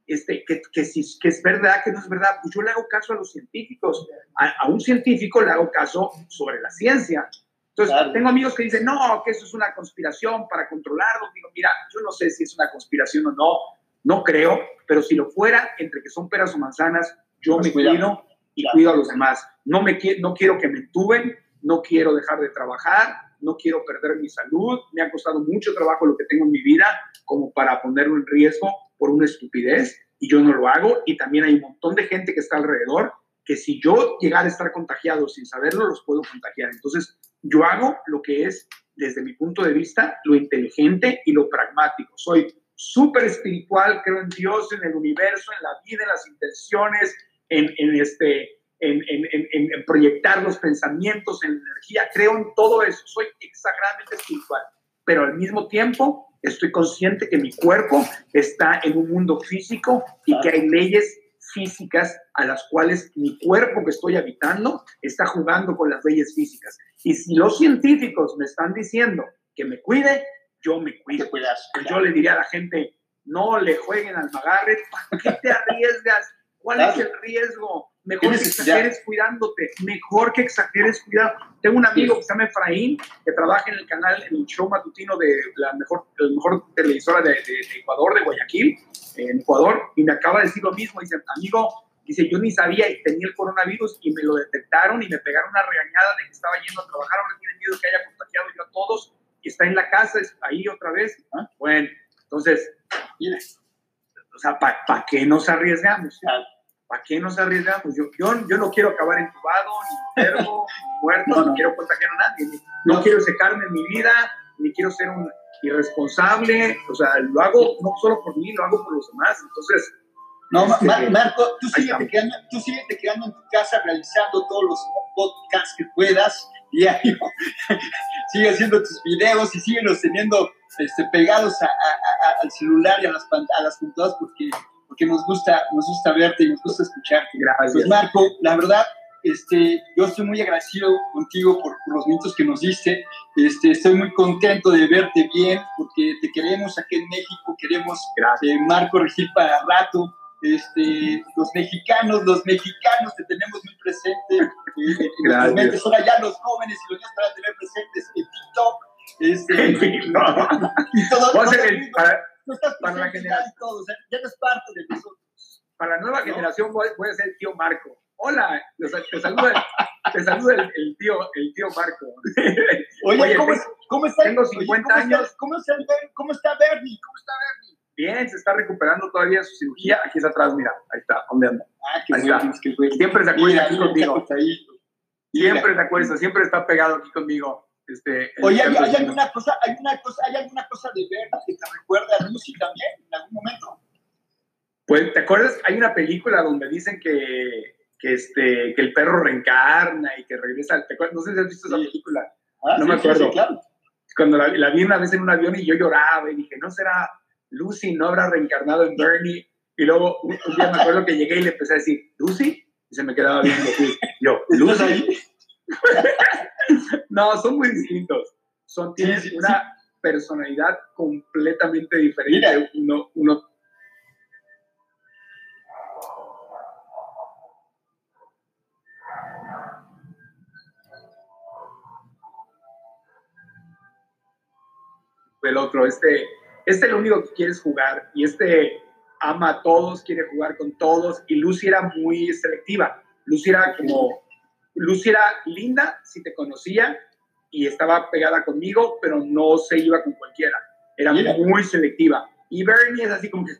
este, que, que, si, que es verdad, que no es verdad, pues yo le hago caso a los científicos. A, un científico le hago caso sobre la ciencia. Entonces, tengo amigos que dicen, no, que eso es una conspiración para controlarlo. Digo, mira, yo no sé si es una conspiración o no, no creo, pero si lo fuera, entre que son peras o manzanas, yo pues me cuido y cuido a los demás. No, me, no quiero que me tuben, no quiero dejar de trabajar, no quiero perder mi salud. Me ha costado mucho trabajo lo que tengo en mi vida como para ponerlo en riesgo por una estupidez y yo no lo hago. Y también hay un montón de gente que está alrededor que si yo llegara a estar contagiado sin saberlo, los puedo contagiar. Entonces, yo hago lo que es, desde mi punto de vista, lo inteligente y lo pragmático. Soy súper espiritual, creo en Dios, en el universo, en la vida, en las intenciones, en, en este, en, en, en, proyectar los pensamientos, en la energía. Creo en todo eso. Soy exageradamente espiritual. Pero al mismo tiempo, estoy consciente que mi cuerpo está en un mundo físico y que hay leyes físicas a las cuales mi cuerpo que estoy habitando está jugando con las leyes físicas. Y si los científicos me están diciendo que me cuide, yo me cuido. Yo le diría a la gente, no le jueguen al magarre, ¿para qué te arriesgas? ¿Cuál es el riesgo? Mejor que exageres cuidándote, mejor que exageres cuidado. Tengo un amigo que se llama Efraín, que trabaja en el canal, en el show matutino de la mejor, la mejor televisora de, Ecuador, de Guayaquil, en Ecuador, y me acaba de decir lo mismo. Dice, amigo, dice, yo ni sabía y tenía el coronavirus y me lo detectaron y me pegaron una regañada de que estaba yendo a trabajar, ahora tiene miedo que haya contagiado yo a todos y está en la casa, ahí otra vez. Bueno, entonces, o sea, ¿para qué nos arriesgamos? ¿Para qué nos arriesgamos? Yo, yo, yo no quiero acabar entubado, ni enfermo, ni muerto, no, quiero contagiar a nadie. No, quiero secarme en mi vida, ni quiero ser un irresponsable. O sea, lo hago no solo por mí, lo hago por los demás. Entonces. No, este, Marco, tú sigue, te quedando, tú quedando en tu casa realizando todos los podcasts que puedas diario. sigue haciendo tus videos y síguenos teniendo este, pegados a, a, al celular y a las, a las computadoras porque porque nos gusta, nos gusta verte y nos gusta escucharte. Gracias. Pues Marco, la verdad, este, yo estoy muy agradecido contigo por, los minutos que nos diste. Este, estoy muy contento de verte bien porque te queremos aquí en México, queremos eh, Marco Regil para rato. Este, los mexicanos, los mexicanos te tenemos muy presente eh, en Ahora ya los jóvenes y los niños van a tener presentes en TikTok. Este, no. y todo, para la generación. ya no es parte de nosotros. Para la nueva generación voy, a ser el tío Marco. Hola, te saluda, te saluda el, tío, el tío Marco. Oye, ¿cómo, ¿cómo, está? Tengo 50 años. ¿cómo está, ¿cómo, está, Bernie? ¿Cómo está Bernie? Bien, se está recuperando todavía su cirugía. Aquí está atrás, mira, ahí está, ¿dónde anda? Ah, qué Ahí bueno, está. es que bueno. Siempre se Mira, aquí ahí. Siempre se acuesta, siempre está pegado aquí conmigo. Este, Oye, ¿hay, hay alguna cosa, hay una cosa, hay alguna cosa de ver que te recuerda a Lucy también en algún momento? Pues, ¿te acuerdas? Hay una película donde dicen que, que, este, que el perro reencarna y que regresa. ¿te acuerdas? No sé si has visto esa Sí. película. Ah, No sí, me acuerdo. sí, claro. Cuando la, la vi una vez en un avión y yo lloraba y dije, ¿no será Lucy? ¿No habrá reencarnado en Bernie? Y luego un, un día me acuerdo que llegué y le empecé a decir, ¿Lucy? Y se me quedaba viendo así. Yo, ¿Estás ¿Lucy? No, son muy distintos. Son, tienen sí, una personalidad completamente diferente. Mira. Uno, uno el otro. Este, este es lo único que quieres jugar y este ama a todos, quiere jugar con todos y Lucy era muy selectiva. Lucy era como, Lucy era linda si te conocía y estaba pegada conmigo, pero no se iba con cualquiera. Era Mira. muy selectiva. Y Bernie es así como que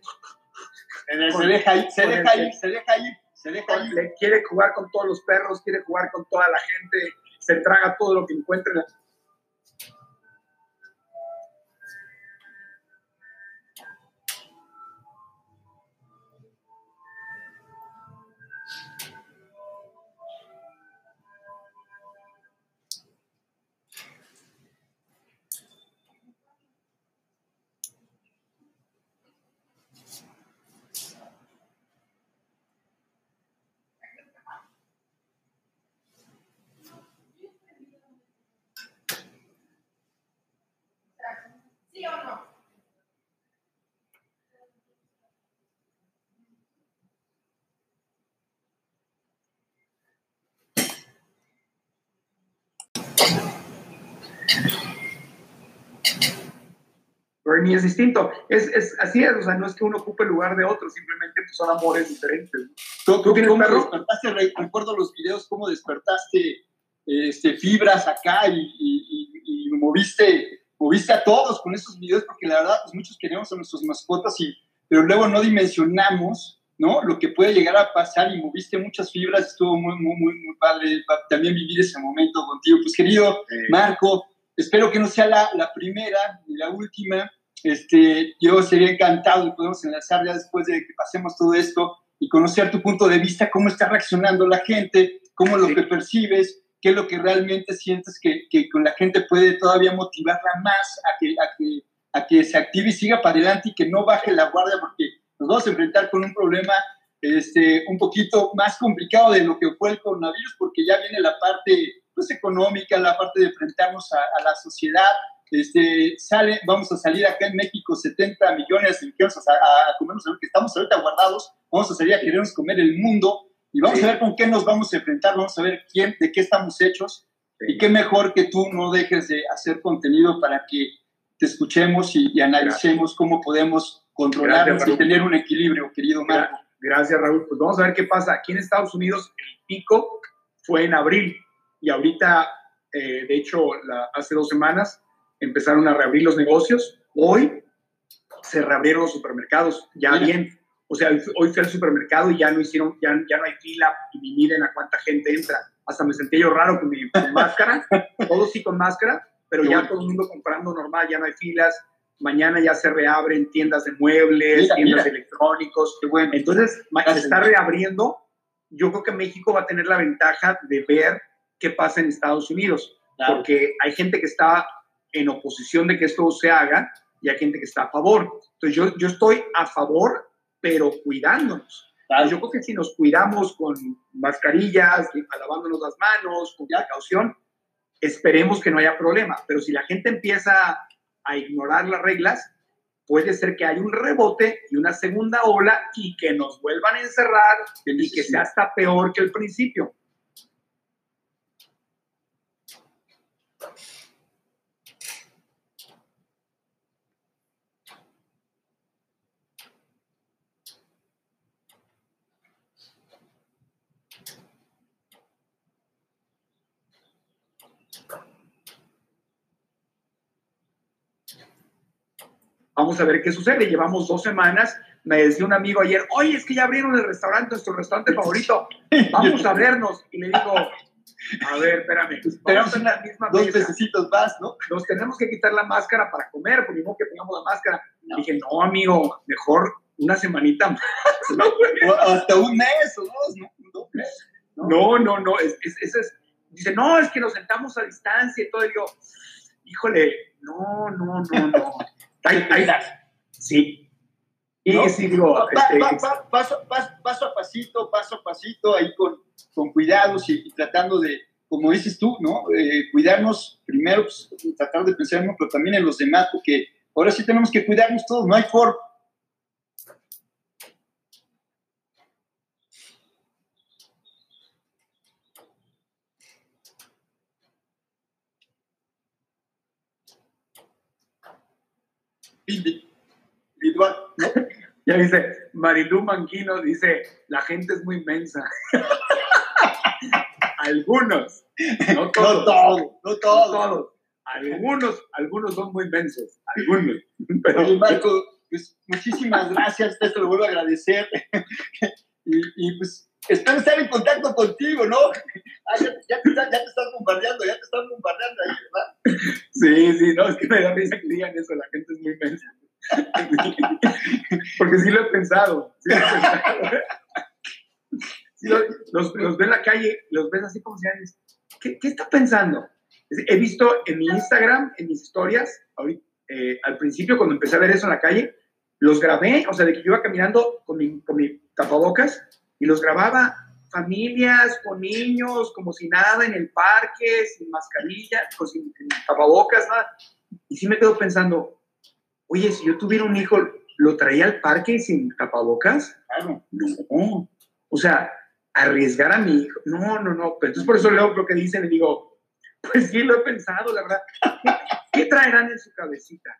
Se deja ir, se deja ir, se deja ir, se deja ir. le quiere jugar con todos los perros, quiere jugar con toda la gente, se traga todo lo que encuentre. Bernie es distinto. Es, es, así es, o sea, no es que uno ocupe el lugar de otro, simplemente pues, son amores diferentes. ¿Tú, ¿Tú tienes cómo perro? despertaste? Re- Recuerdo los videos, cómo despertaste este, fibras acá y, y- y- y moviste, moviste a todos con esos videos, porque la verdad, pues muchos queremos a nuestras mascotas, y, pero luego no dimensionamos ¿no? lo que puede llegar a pasar y moviste muchas fibras, estuvo muy, muy, muy, muy padre pa- también vivir ese momento contigo. Pues querido Marco, espero que no sea la, la primera ni la última. Este, yo sería encantado de podernos enlazar ya después de que pasemos todo esto y conocer tu punto de vista, cómo está reaccionando la gente, cómo lo Sí. que percibes, qué es lo que realmente sientes que, que con la gente puede todavía motivarla más a que, a, que, a que se active y siga para adelante y que no baje la guardia porque nos vamos a enfrentar con un problema este, un poquito más complicado de lo que fue el coronavirus porque ya viene la parte pues, económica, la parte de enfrentarnos a, a la sociedad. Este, sale, vamos a salir acá en México 70 millones de mexicanos a, a, comernos que estamos ahorita guardados, vamos a salir a querernos comer el mundo y vamos Sí. a ver con qué nos vamos a enfrentar, vamos a ver quién, de qué estamos hechos y qué mejor que tú no dejes de hacer contenido para que te escuchemos y, y analicemos cómo podemos controlarnos Gracias, y tener un equilibrio, querido Marco. Gracias, Raúl. Pues vamos a ver qué pasa. Aquí en Estados Unidos el pico fue en abril y ahorita, eh, de hecho, la- hace dos semanas empezaron a reabrir los negocios. Hoy se reabrieron los supermercados, ya Mira. bien. O sea, hoy fui al supermercado y ya no hicieron, ya, ya no hay fila y ni miden a cuánta gente entra. Hasta me sentí yo raro con mi con máscara, todos sí con máscara, pero Qué ya bueno. todo el mundo comprando normal, ya no hay filas. Mañana ya se reabren tiendas de muebles, Mira, tiendas mira. electrónicos, Qué bueno. entonces, ma- se Gracias. está reabriendo. Yo creo que México va a tener la ventaja de ver qué pasa en Estados Unidos, Claro. porque hay gente que está en oposición de que esto se haga y hay gente que está a favor. Entonces, yo, yo estoy a favor, pero cuidándonos. Claro. Yo creo que si nos cuidamos con mascarillas, lavándonos las manos, con precaución, esperemos que no haya problema. Pero si la gente empieza a ignorar las reglas, puede ser que haya un rebote y una segunda ola y que nos vuelvan a encerrar y que sea hasta peor que el principio. Vamos a ver qué sucede. Llevamos dos semanas. Me decía un amigo ayer, oye, es que ya abrieron el restaurante, nuestro restaurante favorito. Vamos a vernos. Y le digo, a ver, espérame. Vamos en la misma Dos pececitos más, ¿no? Nos tenemos que quitar la máscara para comer, porque no que tengamos la máscara. Dije, no, amigo, mejor una semanita más. No, güey. O hasta un mes o dos, ¿no? Dos meses, ¿no? No, no, no, es, es, es- es- dice, no, es que nos sentamos a distancia y todo. Y digo, híjole, no, no, no, no. Ay, ay, sí. Y ¿No? sí, digo, este, paso, paso, paso a pasito, paso a pasito, ahí con, con cuidados y, y tratando de, como dices tú, ¿no? Eh, cuidarnos primero, pues, tratar de pensar en uno, pero también en los demás, porque ahora sí tenemos que cuidarnos todos, no hay forma. Individual, ¿no? ya dice, Marilú Manquino dice, la gente es muy inmensa. Algunos, no No todos. todo, no no todo. todos. Algunos, algunos son muy inmensos, algunos. Pero, Oye, Marco, pues muchísimas gracias, te lo vuelvo a agradecer. y, y, pues espero estar en contacto contigo, ¿no? Ah, ya, ya te, ya te estás bombardeando, ya te estás bombardeando ahí, ¿verdad? Sí, sí, no, es que me da risa que digan eso, la gente es muy inmensa. Porque sí lo he pensado. Sí lo he pensado. Sí, lo- los, los ves en la calle, los ves así como si dices, ¿qué, ¿qué está pensando? He visto en mi Instagram, en mis historias, ahorita, eh, al principio cuando empecé a ver eso en la calle, los grabé, o sea, de que yo iba caminando con mi, con mi tapabocas y los grababa familias con niños, como si nada, en el parque, sin mascarilla, con sin, sin tapabocas, nada. Y sí me quedo pensando, oye, si yo tuviera un hijo, ¿lo traía al parque sin tapabocas? Claro. No. O sea, arriesgar a mi hijo. No, no, no. Pero entonces por eso leo lo que dicen y digo, pues sí, lo he pensado, la verdad. ¿Qué, qué traerán en su cabecita?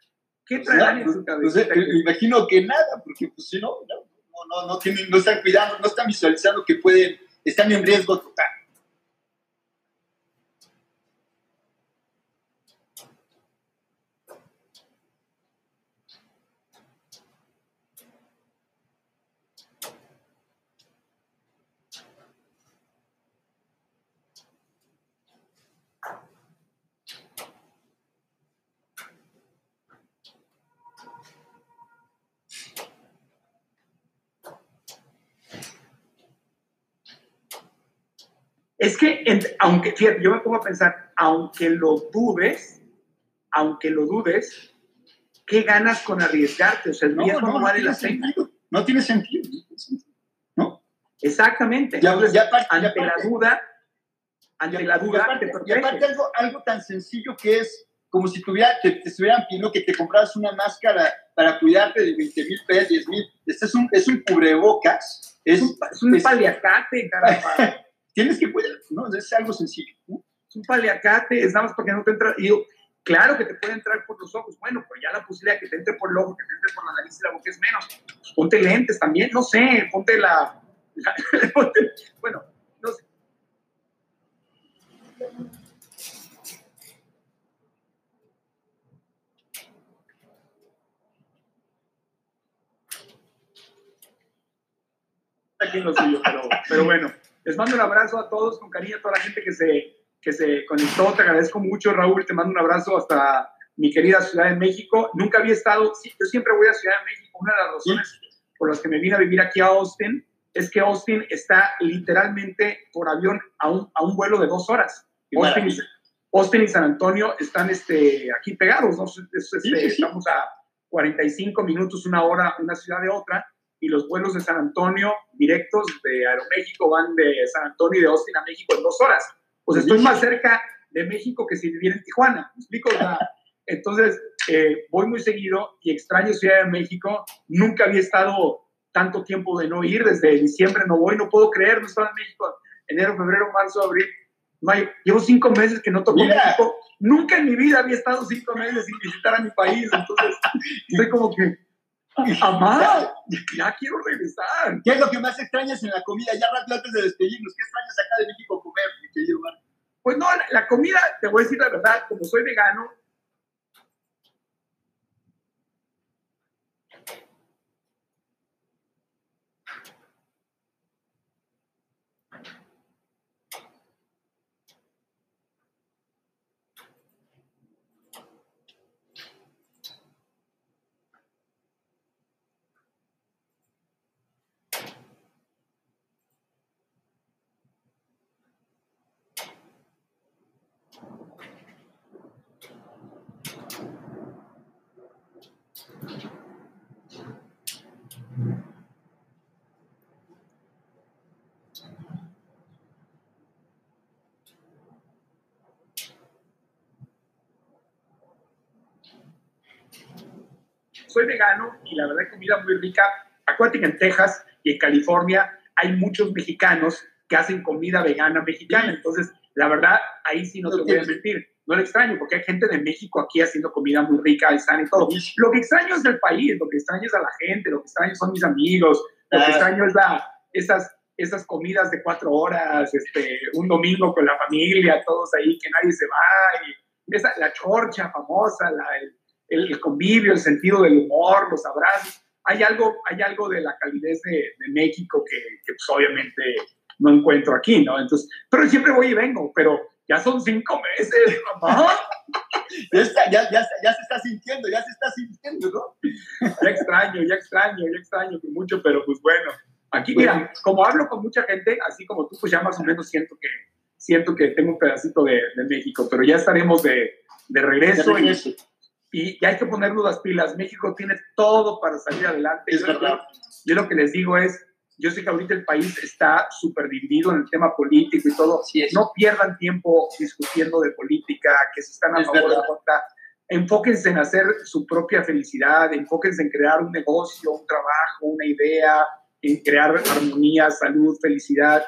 ¿Qué O sea, traerán en pues, su pues, eh, cabecita? me imagino que nada, porque pues si no, no, no, no, no tienen, no están cuidando, no están visualizando que pueden, están en riesgo total. Es que, aunque, fíjate, yo me pongo a pensar, aunque lo dudes, aunque lo dudes, ¿qué ganas con arriesgarte? O sea, el No, riesgo no, no, vale la pena. No tiene sentido. no. Exactamente. Ya, Entonces, ya aparte- ya ante la duda, ante la duda, y aparte, te y protege. aparte algo, algo tan sencillo que es como si tuviera, te, te estuvieran pidiendo que te compraras una máscara para cuidarte de 20 mil pesos, 10 mil. Este es un, es un cubrebocas. Es, Es un, es un es- paliacate, caramba. tienes que cuidar, ¿no? Es algo sencillo. ¿no? es un paliacate, es nada más para que no te entre. Y digo, claro que te puede entrar por los ojos, bueno, pero ya la posibilidad que te entre por el ojo, que te entre por la nariz y la boca es menos. Pues ponte lentes también, no sé, ponte la. ponte- bueno, no sé. Aquí en lo suyo, pero bueno, les mando un abrazo a todos con cariño, a toda la gente que se, que se conectó. Te agradezco mucho, Raúl. Te mando un abrazo hasta mi querida Ciudad de México. Nunca había estado, sí, yo siempre voy a Ciudad de México. Una de las razones por las que me vine a vivir aquí a Austin es que Austin está literalmente por avión a un, a un vuelo de dos horas. Austin y. Austin y San Antonio están este, aquí pegados, ¿no? Es- es- Sí, este, sí, sí. Estamos a 45 minutos, una hora, una ciudad de otra, y los vuelos de San Antonio directos de Aeroméxico van de San Antonio y de Austin a México en dos horas. Pues estoy más cerca de México que si viviera en Tijuana, ¿me explico? O sea, entonces, eh, voy muy seguido y extraño Ciudad de México. Nunca había estado tanto tiempo de no ir, desde diciembre no voy, no puedo creer, no estaba en México enero, febrero, marzo, abril, mayo. Llevo cinco meses que no toco Mira. México. Nunca en mi vida había estado cinco meses sin visitar a mi país, entonces estoy como que, amá, ya quiero regresar. ¿Qué es lo que más extrañas en la comida? Ya rápido antes de despedirnos, ¿qué extrañas acá de México comer, mi querido Marco? Pues no, la, la comida, te voy a decir la verdad, como soy vegano, soy vegano y la verdad comida muy rica. Acuérdate que en Texas y en California hay muchos mexicanos que hacen comida vegana mexicana. Entonces, la verdad, ahí sí no te voy a mentir. No lo extraño, porque hay gente de México aquí haciendo comida muy rica sana y todo. Lo que extraño es el país, lo que extraño es a la gente, lo que extraño son mis amigos, lo que extraño es la, esas, esas comidas de cuatro horas, este, un domingo con la familia, todos ahí, que nadie se va. Y esa, la chorcha famosa, la, el, el, convivio, el sentido del humor, los abrazos. Hay algo, hay algo de la calidez de, de México que, que pues, obviamente no encuentro aquí, ¿no? Entonces, pero siempre voy y vengo, pero ya son cinco meses, mamá. ya, está, ya, ya, ya, se está sintiendo, ya se está sintiendo, ¿no? ya extraño, ya extraño, ya extraño mucho, pero pues bueno. Aquí, mira, como hablo con mucha gente, así como tú, pues ya más o menos siento que, siento que tengo un pedacito de, de México, pero ya estaremos de, de regreso. De regreso. Y, y, hay que ponernos las pilas. México tiene todo para salir adelante. Es yo, verdad. yo lo que les digo es, yo sé que ahorita el país está súper dividido en el tema político y todo. Sí, no pierdan tiempo discutiendo de política, que se están a Es favor de contra. Enfóquense en hacer su propia felicidad, enfóquense en crear un negocio, un trabajo, una idea, en crear armonía, salud, felicidad.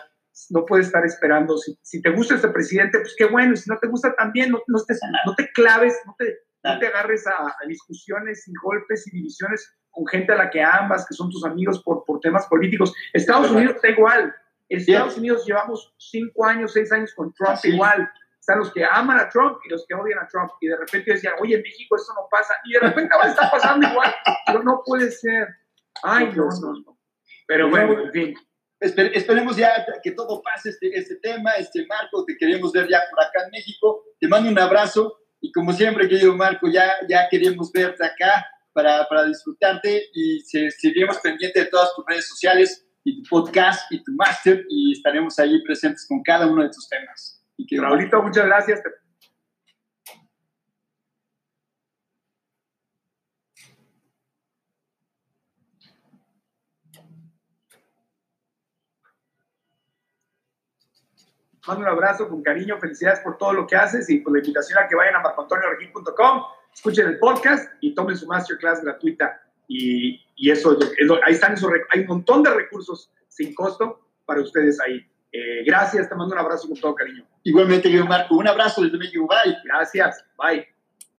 No puedes estar esperando. Si, si te gusta este presidente, pues qué bueno. Y si no te gusta también, no, no, te, no te claves, no te, no te agarres a, a discusiones y golpes y divisiones con gente a la que amas, que son tus amigos por, por temas políticos. Estados Unidos está igual. Estados Sí. Unidos llevamos cinco años, seis años con Trump igual. Están los que aman a Trump y los que odian a Trump. Y de repente decían, oye, en México eso no pasa. Y de repente ahora está pasando igual. Pero no puede ser. Ay, no, no, no. Pero bueno, en fin. Esper- esperemos ya que todo pase este, este tema, este Marco, te queremos ver ya por acá en México. Te mando un abrazo y como siempre, querido Marco, ya, ya queremos verte acá para, para disfrutarte y se, seguiremos pendientes de todas tus redes sociales y tu podcast y tu máster y estaremos ahí presentes con cada uno de tus temas. Y que Raulito, muchas gracias. Mando un abrazo con cariño, felicidades por todo lo que haces y por la invitación a que vayan a marcoantonioregil.com, escuchen el podcast y tomen su masterclass gratuita. Y, y eso, es lo- ahí están esos, hay un montón de recursos sin costo para ustedes ahí. Eh, gracias, te mando un abrazo con todo cariño. Igualmente, Marco, un abrazo desde México. Bye. Gracias, bye.